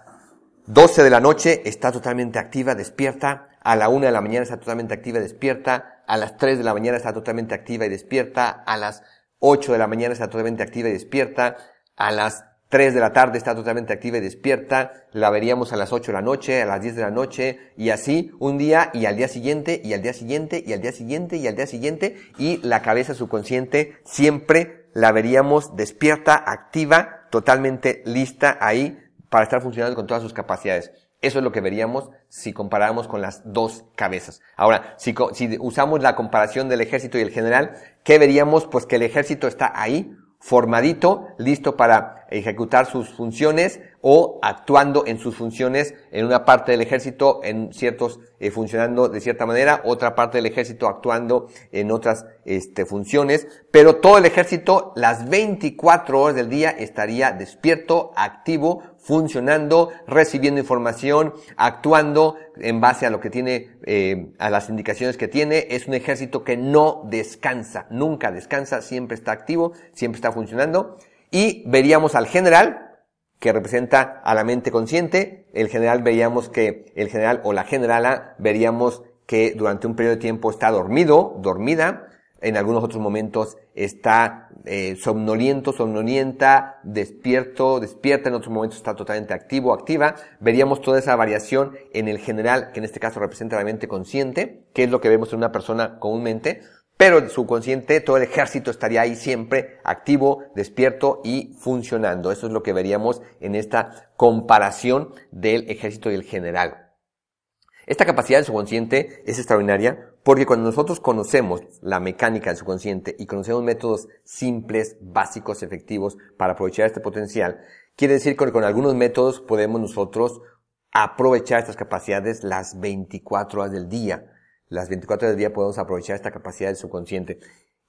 12 de la noche está totalmente activa, despierta, a la 1 de la mañana está totalmente activa despierta, a las 3 de la mañana está totalmente activa y despierta, a las 8 de la mañana está totalmente activa y despierta, a las 3 de la tarde está totalmente activa y despierta, la veríamos a las 8 de la noche, a las 10 de la noche, y así un día y al día siguiente, y al día siguiente, y al día siguiente, y al día siguiente, y la cabeza subconsciente siempre la veríamos despierta, activa, totalmente lista ahí para estar funcionando con todas sus capacidades. Eso es lo que veríamos si comparáramos con las dos cabezas. Ahora, si, si usamos la comparación del ejército y el general, ¿qué veríamos? Pues que el ejército está ahí formadito, listo para ejecutar sus funciones o actuando en sus funciones en una parte del ejército, en ciertos, eh, funcionando de cierta manera, otra parte del ejército actuando en otras este, funciones, pero todo el ejército las 24 horas del día estaría despierto, activo, funcionando, recibiendo información, actuando en base a lo que tiene, eh, a las indicaciones que tiene. Es un ejército que no descansa, nunca descansa, siempre está activo, siempre está funcionando. Y veríamos al general, que representa a la mente consciente. El general veríamos que, el general o la generala veríamos que durante un periodo de tiempo está dormido, dormida, en algunos otros momentos está eh, somnoliento, somnolienta, despierto, despierta, en otros momentos está totalmente activo, activa. Veríamos toda esa variación en el general, que en este caso representa la mente consciente, que es lo que vemos en una persona comúnmente, pero el subconsciente, todo el ejército estaría ahí siempre activo, despierto y funcionando. Eso es lo que veríamos en esta comparación del ejército y el general. Esta capacidad del subconsciente es extraordinaria porque cuando nosotros conocemos la mecánica del subconsciente y conocemos métodos simples, básicos, efectivos para aprovechar este potencial, quiere decir que con algunos métodos podemos nosotros aprovechar estas capacidades las 24 horas del día. Las 24 horas del día podemos aprovechar esta capacidad del subconsciente.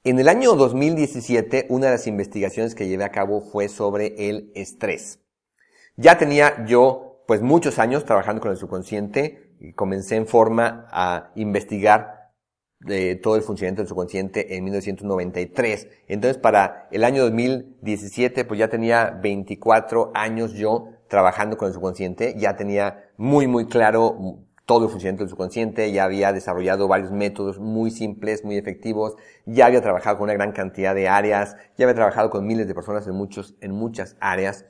En el año 2017, una de las investigaciones que llevé a cabo fue sobre el estrés. Ya tenía yo, pues, muchos años trabajando con el subconsciente y comencé en forma a investigar de todo el funcionamiento del subconsciente en 1993. Entonces, para el año 2017, pues ya tenía 24 años yo trabajando con el subconsciente, ya tenía muy, muy claro todo el funcionamiento del subconsciente, ya había desarrollado varios métodos muy simples, muy efectivos, ya había trabajado con una gran cantidad de áreas, ya había trabajado con miles de personas en muchos, en muchas áreas,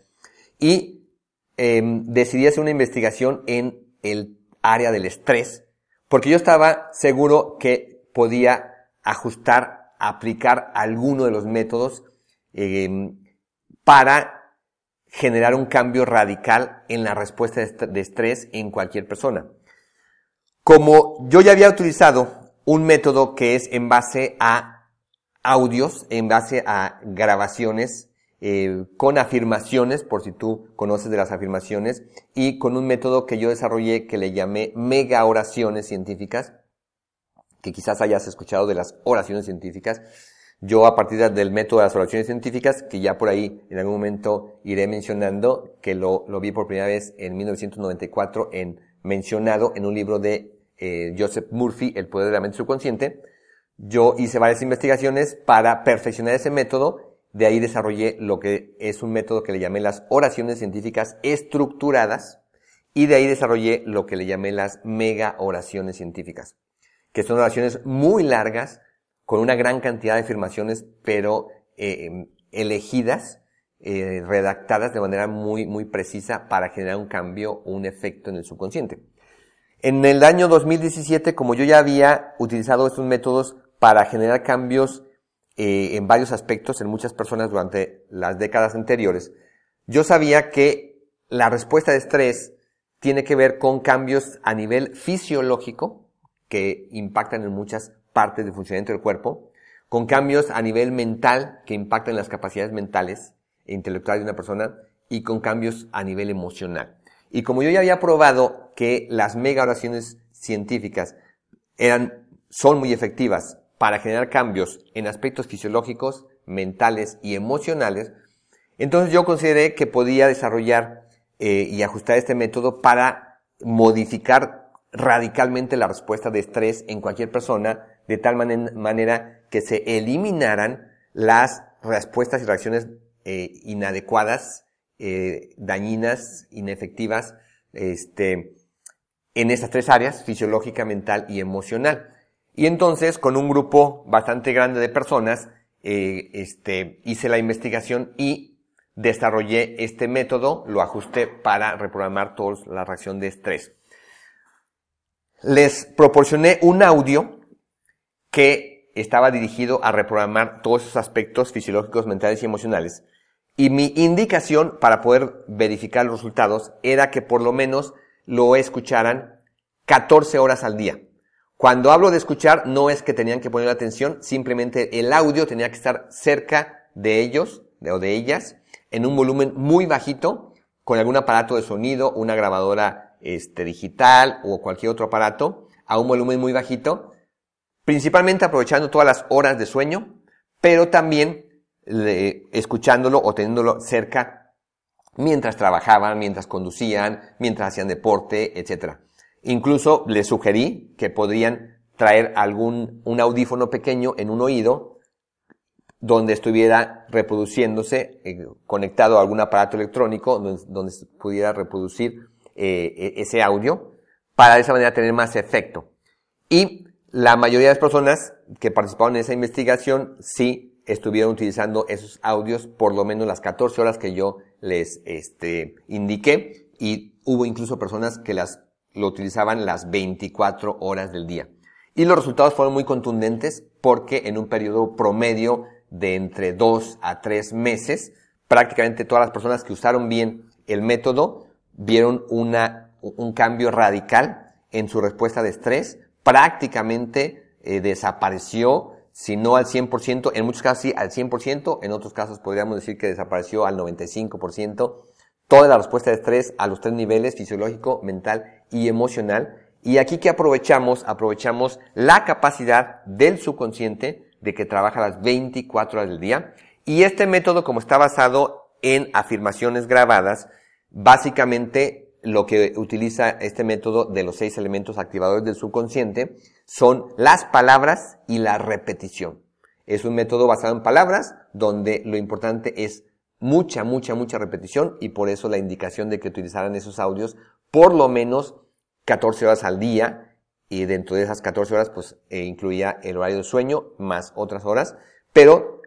y eh, decidí hacer una investigación en el área del estrés, porque yo estaba seguro que podía ajustar, aplicar alguno de los métodos eh, para generar un cambio radical en la respuesta de estrés en cualquier persona. Como yo ya había utilizado un método que es en base a audios, en base a grabaciones, eh, con afirmaciones, por si tú conoces de las afirmaciones, y con un método que yo desarrollé que le llamé mega oraciones científicas, que quizás hayas escuchado de las oraciones científicas, Yo a partir del método de las oraciones científicas, que ya por ahí en algún momento iré mencionando, que lo, lo vi por primera vez en 1994 en mencionado en un libro de eh, Joseph Murphy, El poder de la mente subconsciente, yo hice varias investigaciones para perfeccionar ese método, de ahí desarrollé lo que es un método que le llamé las oraciones científicas estructuradas, y de ahí desarrollé lo que le llamé las mega oraciones científicas, que son oraciones muy largas, con una gran cantidad de afirmaciones, pero eh, elegidas, eh, redactadas de manera muy, muy precisa para generar un cambio o un efecto en el subconsciente. En el año 2017, como yo ya había utilizado estos métodos para generar cambios eh, en varios aspectos en muchas personas durante las décadas anteriores, yo sabía que la respuesta de estrés tiene que ver con cambios a nivel fisiológico que impactan en muchas partes del funcionamiento del cuerpo, con cambios a nivel mental que impactan en las capacidades mentales e intelectuales de una persona y con cambios a nivel emocional. Y como yo ya había probado que las mega oraciones científicas eran, son muy efectivas para generar cambios en aspectos fisiológicos, mentales y emocionales, entonces yo consideré que podía desarrollar eh, y ajustar este método para modificar radicalmente la respuesta de estrés en cualquier persona, de tal manera que se eliminaran las respuestas y reacciones eh, inadecuadas, eh, dañinas, inefectivas, este, en estas tres áreas, fisiológica, mental y emocional. Y entonces, con un grupo bastante grande de personas, eh, este, hice la investigación y desarrollé este método, lo ajusté para reprogramar toda la reacción de estrés. Les proporcioné un audio que estaba dirigido a reprogramar todos esos aspectos fisiológicos, mentales y emocionales. Y mi indicación para poder verificar los resultados era que por lo menos lo escucharan 14 horas al día. Cuando hablo de escuchar, no es que tenían que poner atención, simplemente el audio tenía que estar cerca de ellos o de ellas en un volumen muy bajito con algún aparato de sonido, una grabadora este, digital o cualquier otro aparato a un volumen muy bajito, principalmente aprovechando todas las horas de sueño, pero también escuchándolo o teniéndolo cerca mientras trabajaban, mientras conducían, mientras hacían deporte, etc. Incluso les sugerí que podrían traer algún, un audífono pequeño en un oído donde estuviera reproduciéndose, eh, conectado a algún aparato electrónico, donde, pudiera reproducir eh, e, ese audio, para de esa manera tener más efecto. Y la mayoría de las personas que participaron en esa investigación sí estuvieron utilizando esos audios por lo menos las 14 horas que yo les este, indiqué y hubo incluso personas que las lo utilizaban las 24 horas del día. Y los resultados fueron muy contundentes porque en un periodo promedio de entre 2 a 3 meses, prácticamente todas las personas que usaron bien el método vieron una, un cambio radical en su respuesta de estrés, prácticamente eh, desapareció, si no al 100%, en muchos casos sí al 100%, en otros casos podríamos decir que desapareció al 95%, toda la respuesta de estrés a los tres niveles, fisiológico, mental y emocional. Y aquí que aprovechamos, aprovechamos la capacidad del subconsciente de que trabaja las 24 horas del día. Y este método, como está basado en afirmaciones grabadas, básicamente lo que utiliza este método de los seis elementos activadores del subconsciente son las palabras y la repetición. Es un método basado en palabras donde lo importante es mucha, mucha, mucha repetición y por eso la indicación de que utilizaran esos audios por lo menos 14 horas al día y dentro de esas 14 horas pues eh, incluía el horario de sueño más otras horas, pero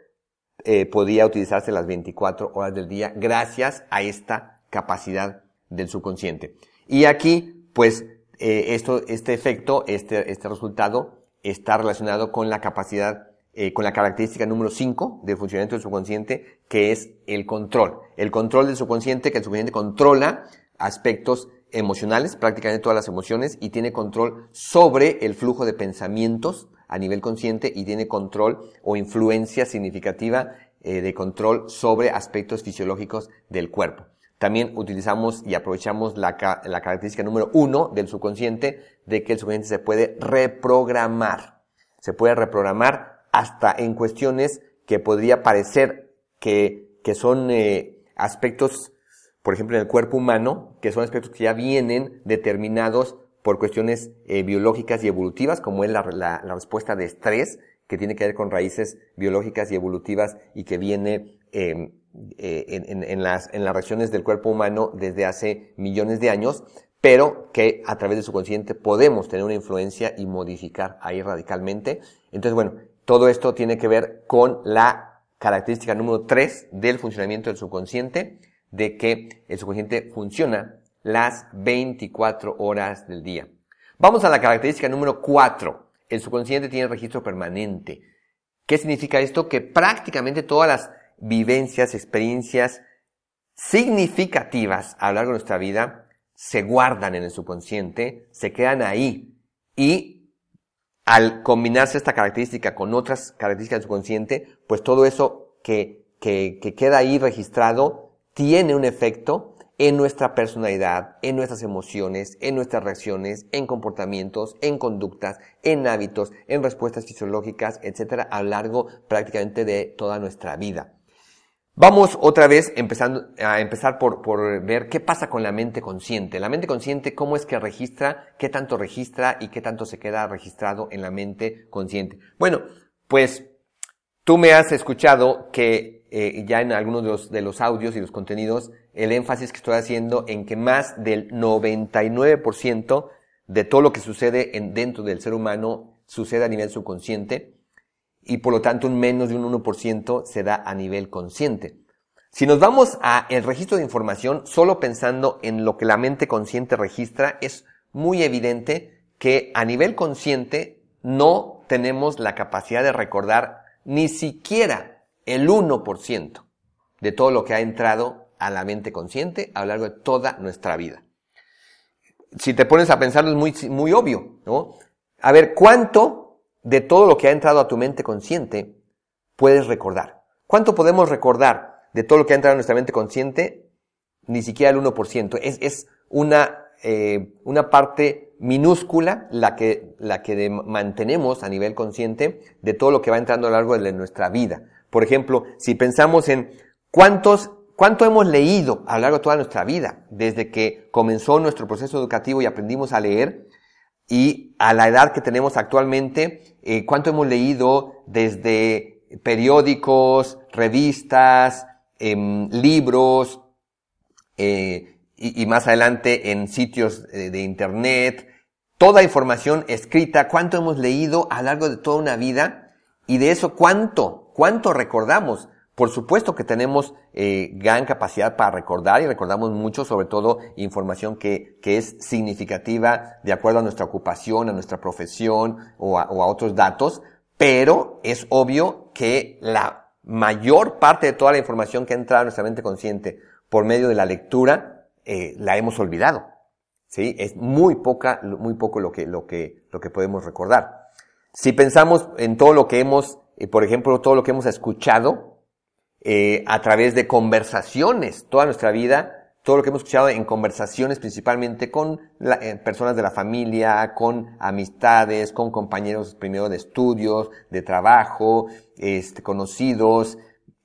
eh, podía utilizarse las 24 horas del día gracias a esta capacidad del subconsciente. Y aquí pues eh, esto, este efecto, este, este resultado está relacionado con la capacidad eh, con la característica número 5 del funcionamiento del subconsciente, que es el control. El control del subconsciente, que el subconsciente controla aspectos emocionales, prácticamente todas las emociones, y tiene control sobre el flujo de pensamientos a nivel consciente y tiene control o influencia significativa eh, de control sobre aspectos fisiológicos del cuerpo. También utilizamos y aprovechamos la, característica número uno del subconsciente de que el subconsciente se puede reprogramar. Se puede reprogramar hasta en cuestiones que podría parecer que, que son eh, aspectos, por ejemplo, en el cuerpo humano, que son aspectos que ya vienen determinados por cuestiones eh, biológicas y evolutivas, como es la, respuesta de estrés, que tiene que ver con raíces biológicas y evolutivas y que viene eh, eh, en, las, en las regiones del cuerpo humano desde hace millones de años, pero que a través de su consciente podemos tener una influencia y modificar ahí radicalmente. Entonces, bueno, todo esto tiene que ver con la característica número 3 del funcionamiento del subconsciente, de que el subconsciente funciona las 24 horas del día. Vamos a la característica número 4. El subconsciente tiene registro permanente. ¿Qué significa esto? Que prácticamente todas las vivencias, experiencias significativas a lo largo de nuestra vida se guardan en el subconsciente, se quedan ahí y al combinarse esta característica con otras características del subconsciente, pues todo eso que, que, que queda ahí registrado tiene un efecto en nuestra personalidad, en nuestras emociones, en nuestras reacciones, en comportamientos, en conductas, en hábitos, en respuestas fisiológicas, etcétera, a lo largo prácticamente de toda nuestra vida. Vamos otra vez empezando, a empezar por, por ver qué pasa con la mente consciente. La mente consciente, cómo es que registra, qué tanto registra y qué tanto se queda registrado en la mente consciente. Bueno, pues tú me has escuchado que eh, ya en algunos de los, de los audios y los contenidos, el énfasis que estoy haciendo en que más del 99% de todo lo que sucede en, dentro del ser humano sucede a nivel subconsciente y por lo tanto un menos de un 1% se da a nivel consciente. Si nos vamos a el registro de información solo pensando en lo que la mente consciente registra, es muy evidente que a nivel consciente no tenemos la capacidad de recordar ni siquiera el 1% de todo lo que ha entrado a la mente consciente a lo largo de toda nuestra vida. Si te pones a pensarlo es muy, muy obvio, ¿no? A ver, ¿cuánto de todo lo que ha entrado a tu mente consciente puedes recordar. ¿Cuánto podemos recordar de todo lo que ha entrado a nuestra mente consciente? Ni siquiera el 1%. Es, es una, eh, una parte minúscula la que, la que mantenemos a nivel consciente de todo lo que va entrando a lo largo de nuestra vida. Por ejemplo, si pensamos en cuántos, cuánto hemos leído a lo largo de toda nuestra vida, desde que comenzó nuestro proceso educativo y aprendimos a leer, y a la edad que tenemos actualmente, eh, cuánto hemos leído desde periódicos, revistas, em, libros, eh, y, y, más adelante en sitios de, de internet, toda información escrita, cuánto hemos leído a lo largo de toda una vida, y de eso cuánto, cuánto recordamos. Por supuesto que tenemos eh, gran capacidad para recordar y recordamos mucho, sobre todo información que, que, es significativa de acuerdo a nuestra ocupación, a nuestra profesión o a, otros datos, pero es obvio que la mayor parte de toda la información que entra a nuestra mente consciente por medio de la lectura eh, la hemos olvidado. ¿Sí? Es muy poca, muy poco lo que, lo que, lo que podemos recordar. Si pensamos en todo lo que hemos, eh, por ejemplo, todo lo que hemos escuchado, eh, a través de conversaciones toda nuestra vida, todo lo que hemos escuchado en conversaciones principalmente con eh, personas de la familia, con amistades, con compañeros primero de estudios, de trabajo, este, conocidos,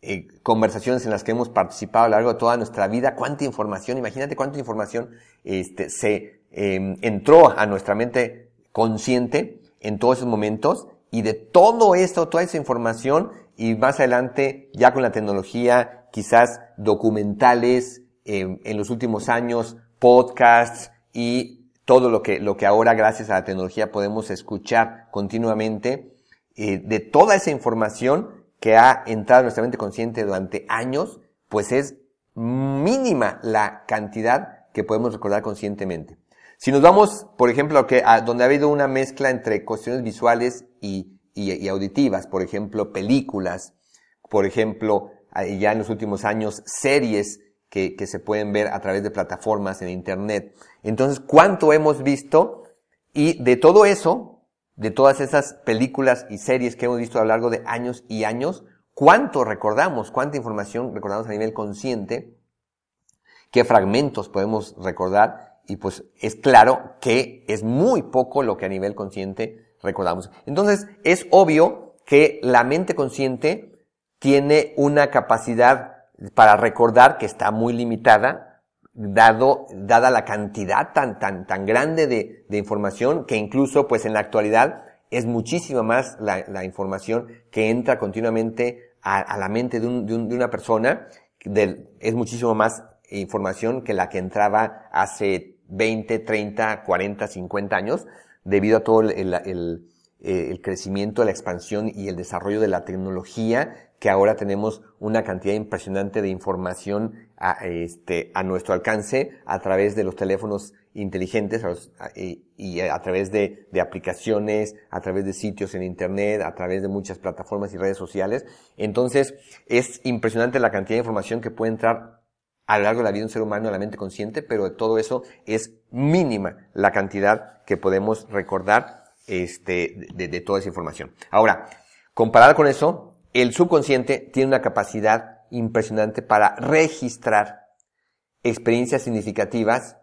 eh, conversaciones en las que hemos participado a lo largo de toda nuestra vida, cuánta información, imagínate cuánta información este, se em, entró a nuestra mente consciente en todos esos momentos y de todo esto, toda esa información y más adelante, ya con la tecnología, quizás documentales, eh, en los últimos años, podcasts y todo lo que, lo que ahora gracias a la tecnología podemos escuchar continuamente, eh, de toda esa información que ha entrado en nuestra mente consciente durante años, pues es mínima la cantidad que podemos recordar conscientemente. Si nos vamos, por ejemplo, que, a donde ha habido una mezcla entre cuestiones visuales y y, auditivas, por ejemplo, películas, por ejemplo, ya en los últimos años, series que, que se pueden ver a través de plataformas en Internet. Entonces, ¿cuánto hemos visto? Y de todo eso, de todas esas películas y series que hemos visto a lo largo de años y años, ¿cuánto recordamos? ¿Cuánta información recordamos a nivel consciente? ¿Qué fragmentos podemos recordar? Y pues es claro que es muy poco lo que a nivel consciente recordamos. Entonces, es obvio que la mente consciente tiene una capacidad para recordar que está muy limitada, dado, dada la cantidad tan, tan, tan grande de, de información que incluso pues en la actualidad es muchísima más la, la información que entra continuamente a, la mente de, un, de, un, de una persona, es muchísimo más información que la que entraba hace 20, 30, 40, 50 años, debido a todo el, el, crecimiento, la expansión y el desarrollo de la tecnología que ahora tenemos una cantidad impresionante de información a, este, a nuestro alcance a través de los teléfonos inteligentes y, a través de, aplicaciones, a través de sitios en Internet, a través de muchas plataformas y redes sociales. Entonces, es impresionante la cantidad de información que puede entrar a lo largo de la vida de un ser humano a la mente consciente, pero de todo eso es mínima la cantidad que podemos recordar este, de, de toda esa información. Ahora, comparada con eso, el subconsciente tiene una capacidad impresionante para registrar experiencias significativas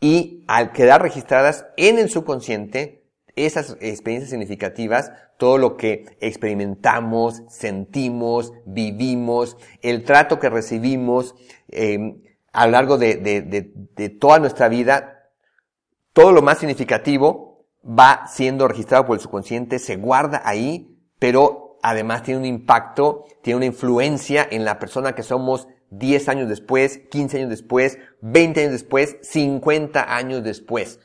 y al quedar registradas en el subconsciente, esas experiencias significativas, todo lo que experimentamos, sentimos, vivimos, el trato que recibimos eh, a lo largo de, de toda nuestra vida, todo lo más significativo va siendo registrado por el subconsciente, se guarda ahí, pero además tiene un impacto, tiene una influencia en la persona que somos 10 años después, 15 años después, 20 años después, 50 años después.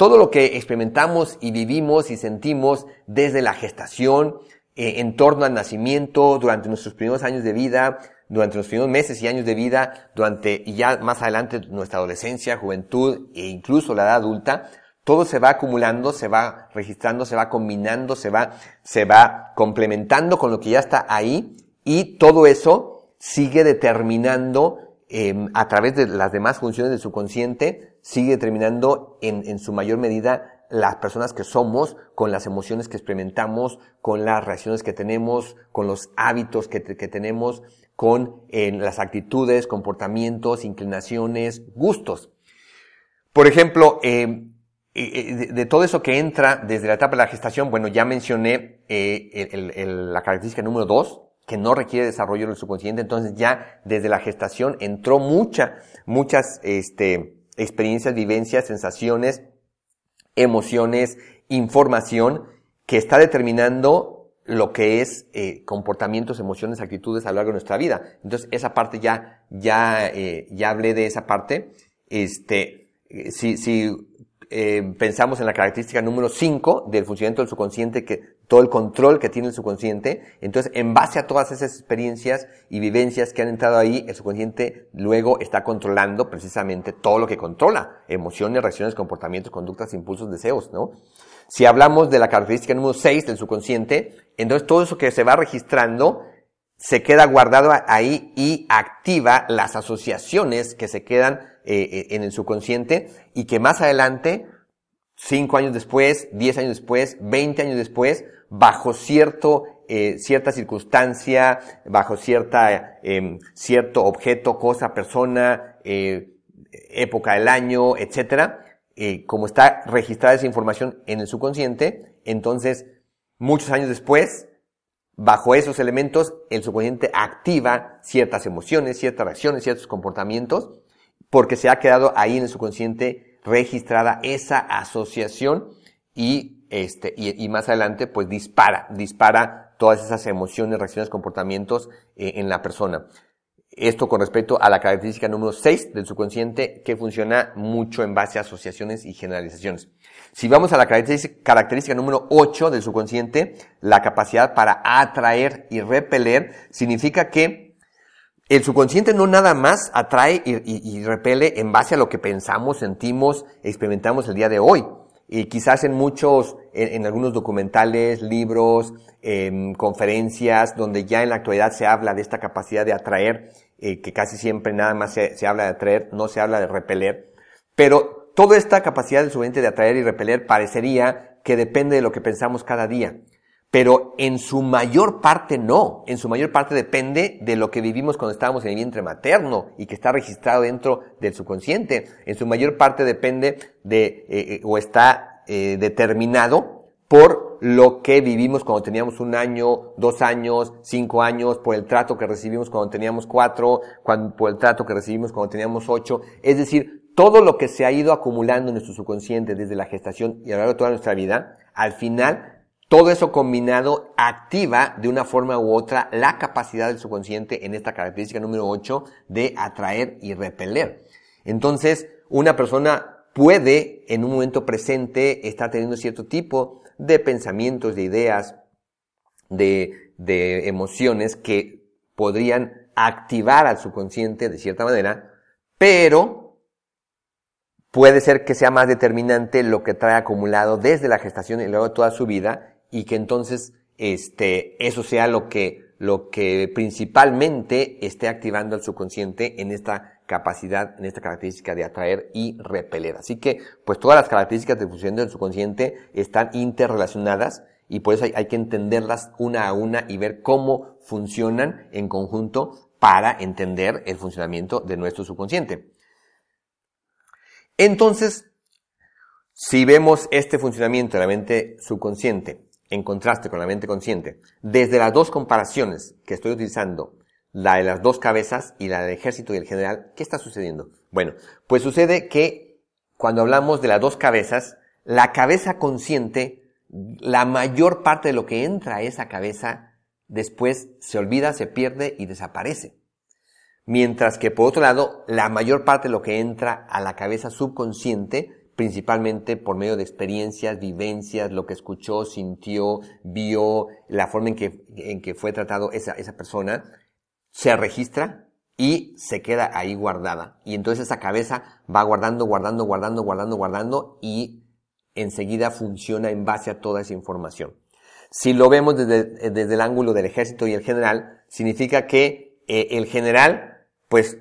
Todo lo que experimentamos y vivimos y sentimos desde la gestación, eh, en torno al nacimiento, durante nuestros primeros años de vida, durante los primeros meses y años de vida, durante y ya más adelante nuestra adolescencia, juventud e incluso la edad adulta, todo se va acumulando, se va registrando, se va combinando, se va, se va complementando con lo que ya está ahí y todo eso sigue determinando eh, a través de las demás funciones de su consciente, sigue determinando en, en su mayor medida las personas que somos, con las emociones que experimentamos, con las reacciones que tenemos, con los hábitos que, que tenemos, con eh, las actitudes, comportamientos, inclinaciones, gustos. Por ejemplo, eh, de, todo eso que entra desde la etapa de la gestación, bueno, ya mencioné eh, la característica número dos, que no requiere desarrollo del subconsciente, entonces ya desde la gestación entró mucha, muchas este, experiencias, vivencias, sensaciones, emociones, información que está determinando lo que es eh, comportamientos, emociones, actitudes a lo largo de nuestra vida. Entonces esa parte ya, ya, eh, ya hablé de esa parte. Este, si, si eh, pensamos en la característica número 5 del funcionamiento del subconsciente, que todo el control que tiene el subconsciente, entonces en base a todas esas experiencias y vivencias que han entrado ahí, el subconsciente luego está controlando precisamente todo lo que controla, emociones, reacciones, comportamientos, conductas, impulsos, deseos, ¿no? Si hablamos de la característica número 6 del subconsciente, entonces todo eso que se va registrando se queda guardado ahí y activa las asociaciones que se quedan eh, eh, en el subconsciente y que más adelante, cinco años después, diez años después, veinte años después, bajo cierto, eh, cierta circunstancia, bajo cierta, em, cierto objeto, cosa, persona, época del año, etcétera, como está registrada esa información en el subconsciente, entonces, muchos años después, bajo esos elementos, el subconsciente activa ciertas emociones, ciertas reacciones, ciertos comportamientos, porque se ha quedado ahí en el subconsciente registrada esa asociación y, este, y, más adelante, pues dispara, dispara todas esas emociones, reacciones, comportamientos eh, en la persona. Esto con respecto a la característica número 6 del subconsciente que funciona mucho en base a asociaciones y generalizaciones. Si vamos a la característica, número 8 del subconsciente, la capacidad para atraer y repeler, significa que el subconsciente no nada más atrae y, repele en base a lo que pensamos, sentimos, experimentamos el día de hoy. Y quizás en muchos, en, algunos documentales, libros, em, conferencias, donde ya en la actualidad se habla de esta capacidad de atraer, eh, que casi siempre nada más se, se habla de atraer, no se habla de repeler. Pero Toda esta capacidad del subconsciente de atraer y repeler parecería que depende de lo que pensamos cada día. Pero en su mayor parte no. En su mayor parte depende de lo que vivimos cuando estábamos en el vientre materno y que está registrado dentro del subconsciente. En su mayor parte depende de, eh, eh, o está eh, determinado por lo que vivimos cuando teníamos un año, dos años, cinco años, por el trato que recibimos cuando teníamos cuatro, por el trato que recibimos cuando teníamos ocho. Es decir, todo lo que se ha ido acumulando en nuestro subconsciente desde la gestación y a lo largo de toda nuestra vida, al final todo eso combinado activa de una forma u otra la capacidad del subconsciente en esta característica número 8 de atraer y repeler. Entonces, una persona puede en un momento presente estar teniendo cierto tipo de pensamientos, de ideas, de, de emociones que podrían activar al subconsciente de cierta manera, pero puede ser que sea más determinante lo que trae acumulado desde la gestación y luego toda su vida y que entonces este, eso sea lo que, lo que principalmente esté activando al subconsciente en esta capacidad, en esta característica de atraer y repeler. Así que, pues todas las características de función del subconsciente están interrelacionadas y por eso hay, hay que entenderlas una a una y ver cómo funcionan en conjunto para entender el funcionamiento de nuestro subconsciente. Entonces, si vemos este funcionamiento de la mente subconsciente en contraste con la mente consciente, desde las dos comparaciones que estoy utilizando, la de las dos cabezas y la del ejército y el general, ¿qué está sucediendo? Bueno, pues sucede que cuando hablamos de las dos cabezas, la cabeza consciente, la mayor parte de lo que entra a esa cabeza después se olvida, se pierde y desaparece. Mientras que por otro lado, la mayor parte de lo que entra a la cabeza subconsciente principalmente por medio de experiencias, vivencias, lo que escuchó, sintió, vio, la forma en que, en que fue tratado esa, esa persona, se registra y se queda ahí guardada. Y entonces esa cabeza va guardando, guardando, guardando, guardando, guardando y enseguida funciona en base a toda esa información. Si lo vemos desde, desde el ángulo del ejército y el general, significa que eh, el general, pues,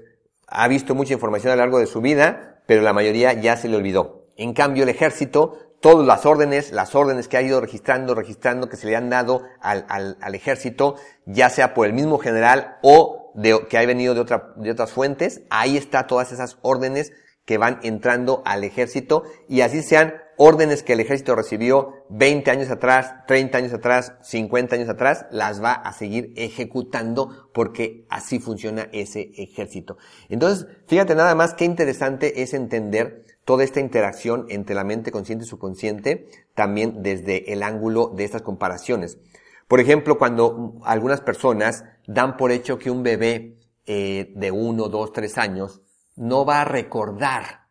ha visto mucha información a lo largo de su vida, pero la mayoría ya se le olvidó. En cambio, el ejército, todas las órdenes, las órdenes que ha ido registrando, registrando, que se le han dado al, al, al ejército, ya sea por el mismo general o de, que ha venido de, otra, de otras fuentes, ahí está todas esas órdenes que van entrando al ejército y así sean órdenes que el ejército recibió 20 años atrás, 30 años atrás, 50 años atrás, las va a seguir ejecutando porque así funciona ese ejército. Entonces, fíjate nada más qué interesante es entender toda esta interacción entre la mente consciente y subconsciente también desde el ángulo de estas comparaciones. Por ejemplo, cuando algunas personas dan por hecho que un bebé eh, de uno, dos, tres años no va a recordar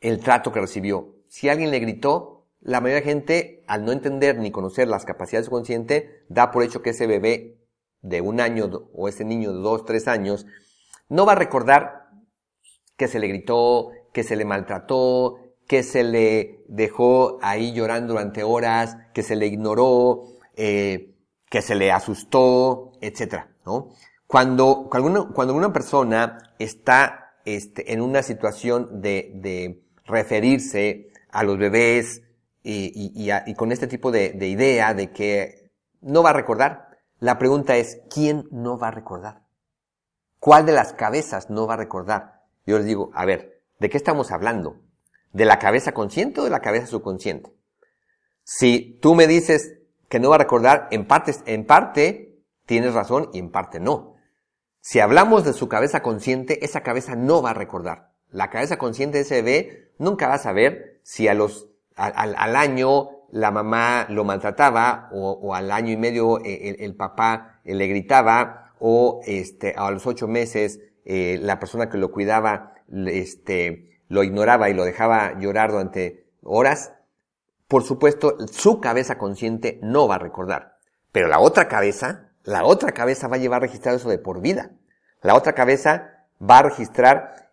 el trato que recibió. Si alguien le gritó, la mayoría de gente, al no entender ni conocer las capacidades subconsciente, da por hecho que ese bebé de un año o ese niño de dos, tres años, no va a recordar que se le gritó, que se le maltrató, que se le dejó ahí llorando durante horas, que se le ignoró, eh, que se le asustó, ¿no? Cuando, cuando, cuando una persona está este, en una situación de, de referirse a los bebés y, y, y, con este tipo de, de idea de que no va a recordar, la pregunta es, ¿quién no va a recordar? ¿Cuál de las cabezas no va a recordar? Yo les digo, a ver, ¿De qué estamos hablando? ¿De la cabeza consciente o de la cabeza subconsciente? Si tú me dices que no va a recordar, en parte, en parte tienes razón y en parte no. Si hablamos de su cabeza consciente, esa cabeza no va a recordar. La cabeza consciente de bebé nunca va a saber si a los, al, año la mamá lo maltrataba o, al año y medio eh, el, el, papá eh, le gritaba o este, a los ocho meses eh, la persona que lo cuidaba este, lo ignoraba y lo dejaba llorar durante horas, por supuesto, su cabeza consciente no va a recordar. Pero la otra cabeza, la otra cabeza va a llevar registrado eso de por vida. La otra cabeza va a registrar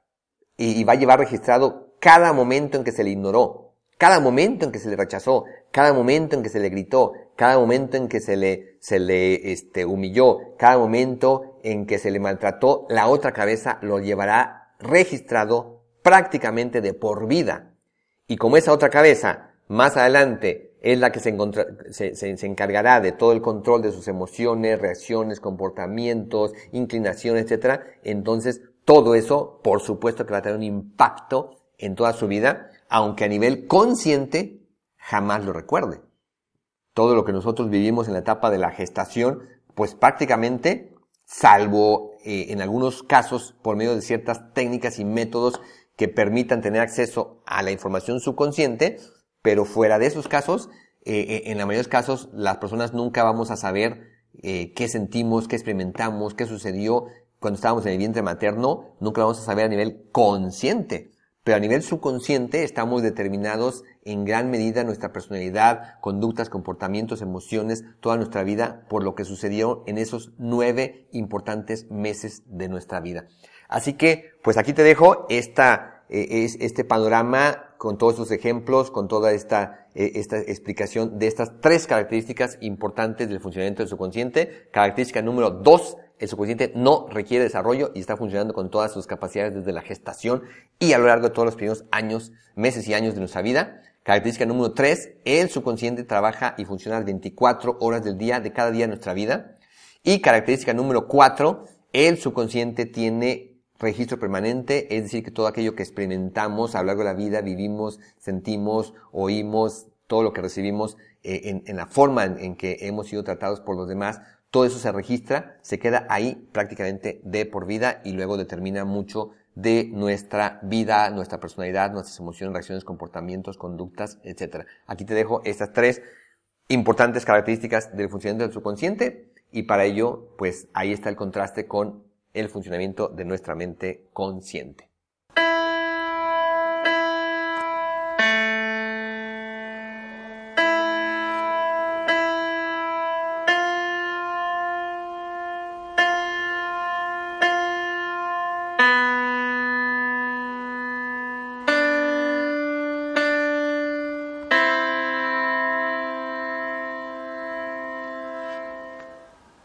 y, va a llevar registrado cada momento en que se le ignoró, cada momento en que se le rechazó, cada momento en que se le gritó, cada momento en que se le, se le este, humilló, cada momento en que se le maltrató, la otra cabeza lo llevará registrado prácticamente de por vida. Y como esa otra cabeza, más adelante, es la que se, se, encargará de todo el control de sus emociones, reacciones, comportamientos, inclinaciones, etc. Entonces, todo eso, por supuesto que va a tener un impacto en toda su vida, aunque a nivel consciente jamás lo recuerde. todo lo que nosotros vivimos en la etapa de la gestación, pues prácticamente, salvo eh, en algunos casos por medio de ciertas técnicas y métodos que permitan tener acceso a la información subconsciente, pero fuera de esos casos, eh, eh, en la mayoría de los casos, las personas nunca vamos a saber qué sentimos, qué experimentamos, qué sucedió cuando estábamos en el vientre materno, nunca lo vamos a saber a nivel consciente. Pero a nivel subconsciente estamos determinados en gran medida nuestra personalidad, conductas, comportamientos, emociones, toda nuestra vida por lo que sucedió en esos nueve importantes meses de nuestra vida. Así que, pues aquí te dejo esta, eh, este panorama con todos estos ejemplos, con toda esta, eh, esta explicación de estas tres características importantes del funcionamiento del subconsciente. Característica número dos, el subconsciente no requiere desarrollo y está funcionando con todas sus capacidades desde la gestación y a lo largo de todos los primeros años, meses y años de nuestra vida. Característica número 3, el subconsciente trabaja y funciona 24 horas del día de cada día de nuestra vida. Y característica número 4, el subconsciente tiene registro permanente, es decir, que todo aquello que experimentamos a lo largo de la vida, vivimos, sentimos, oímos, todo lo que recibimos eh, en, la forma en que hemos sido tratados por los demás, todo eso se registra, se queda ahí prácticamente de por vida y luego determina mucho de nuestra vida, nuestra personalidad, nuestras emociones, reacciones, comportamientos, conductas, etc. Aquí te dejo estas tres importantes características del funcionamiento del subconsciente y para ello, pues ahí está el contraste con el funcionamiento de nuestra mente consciente.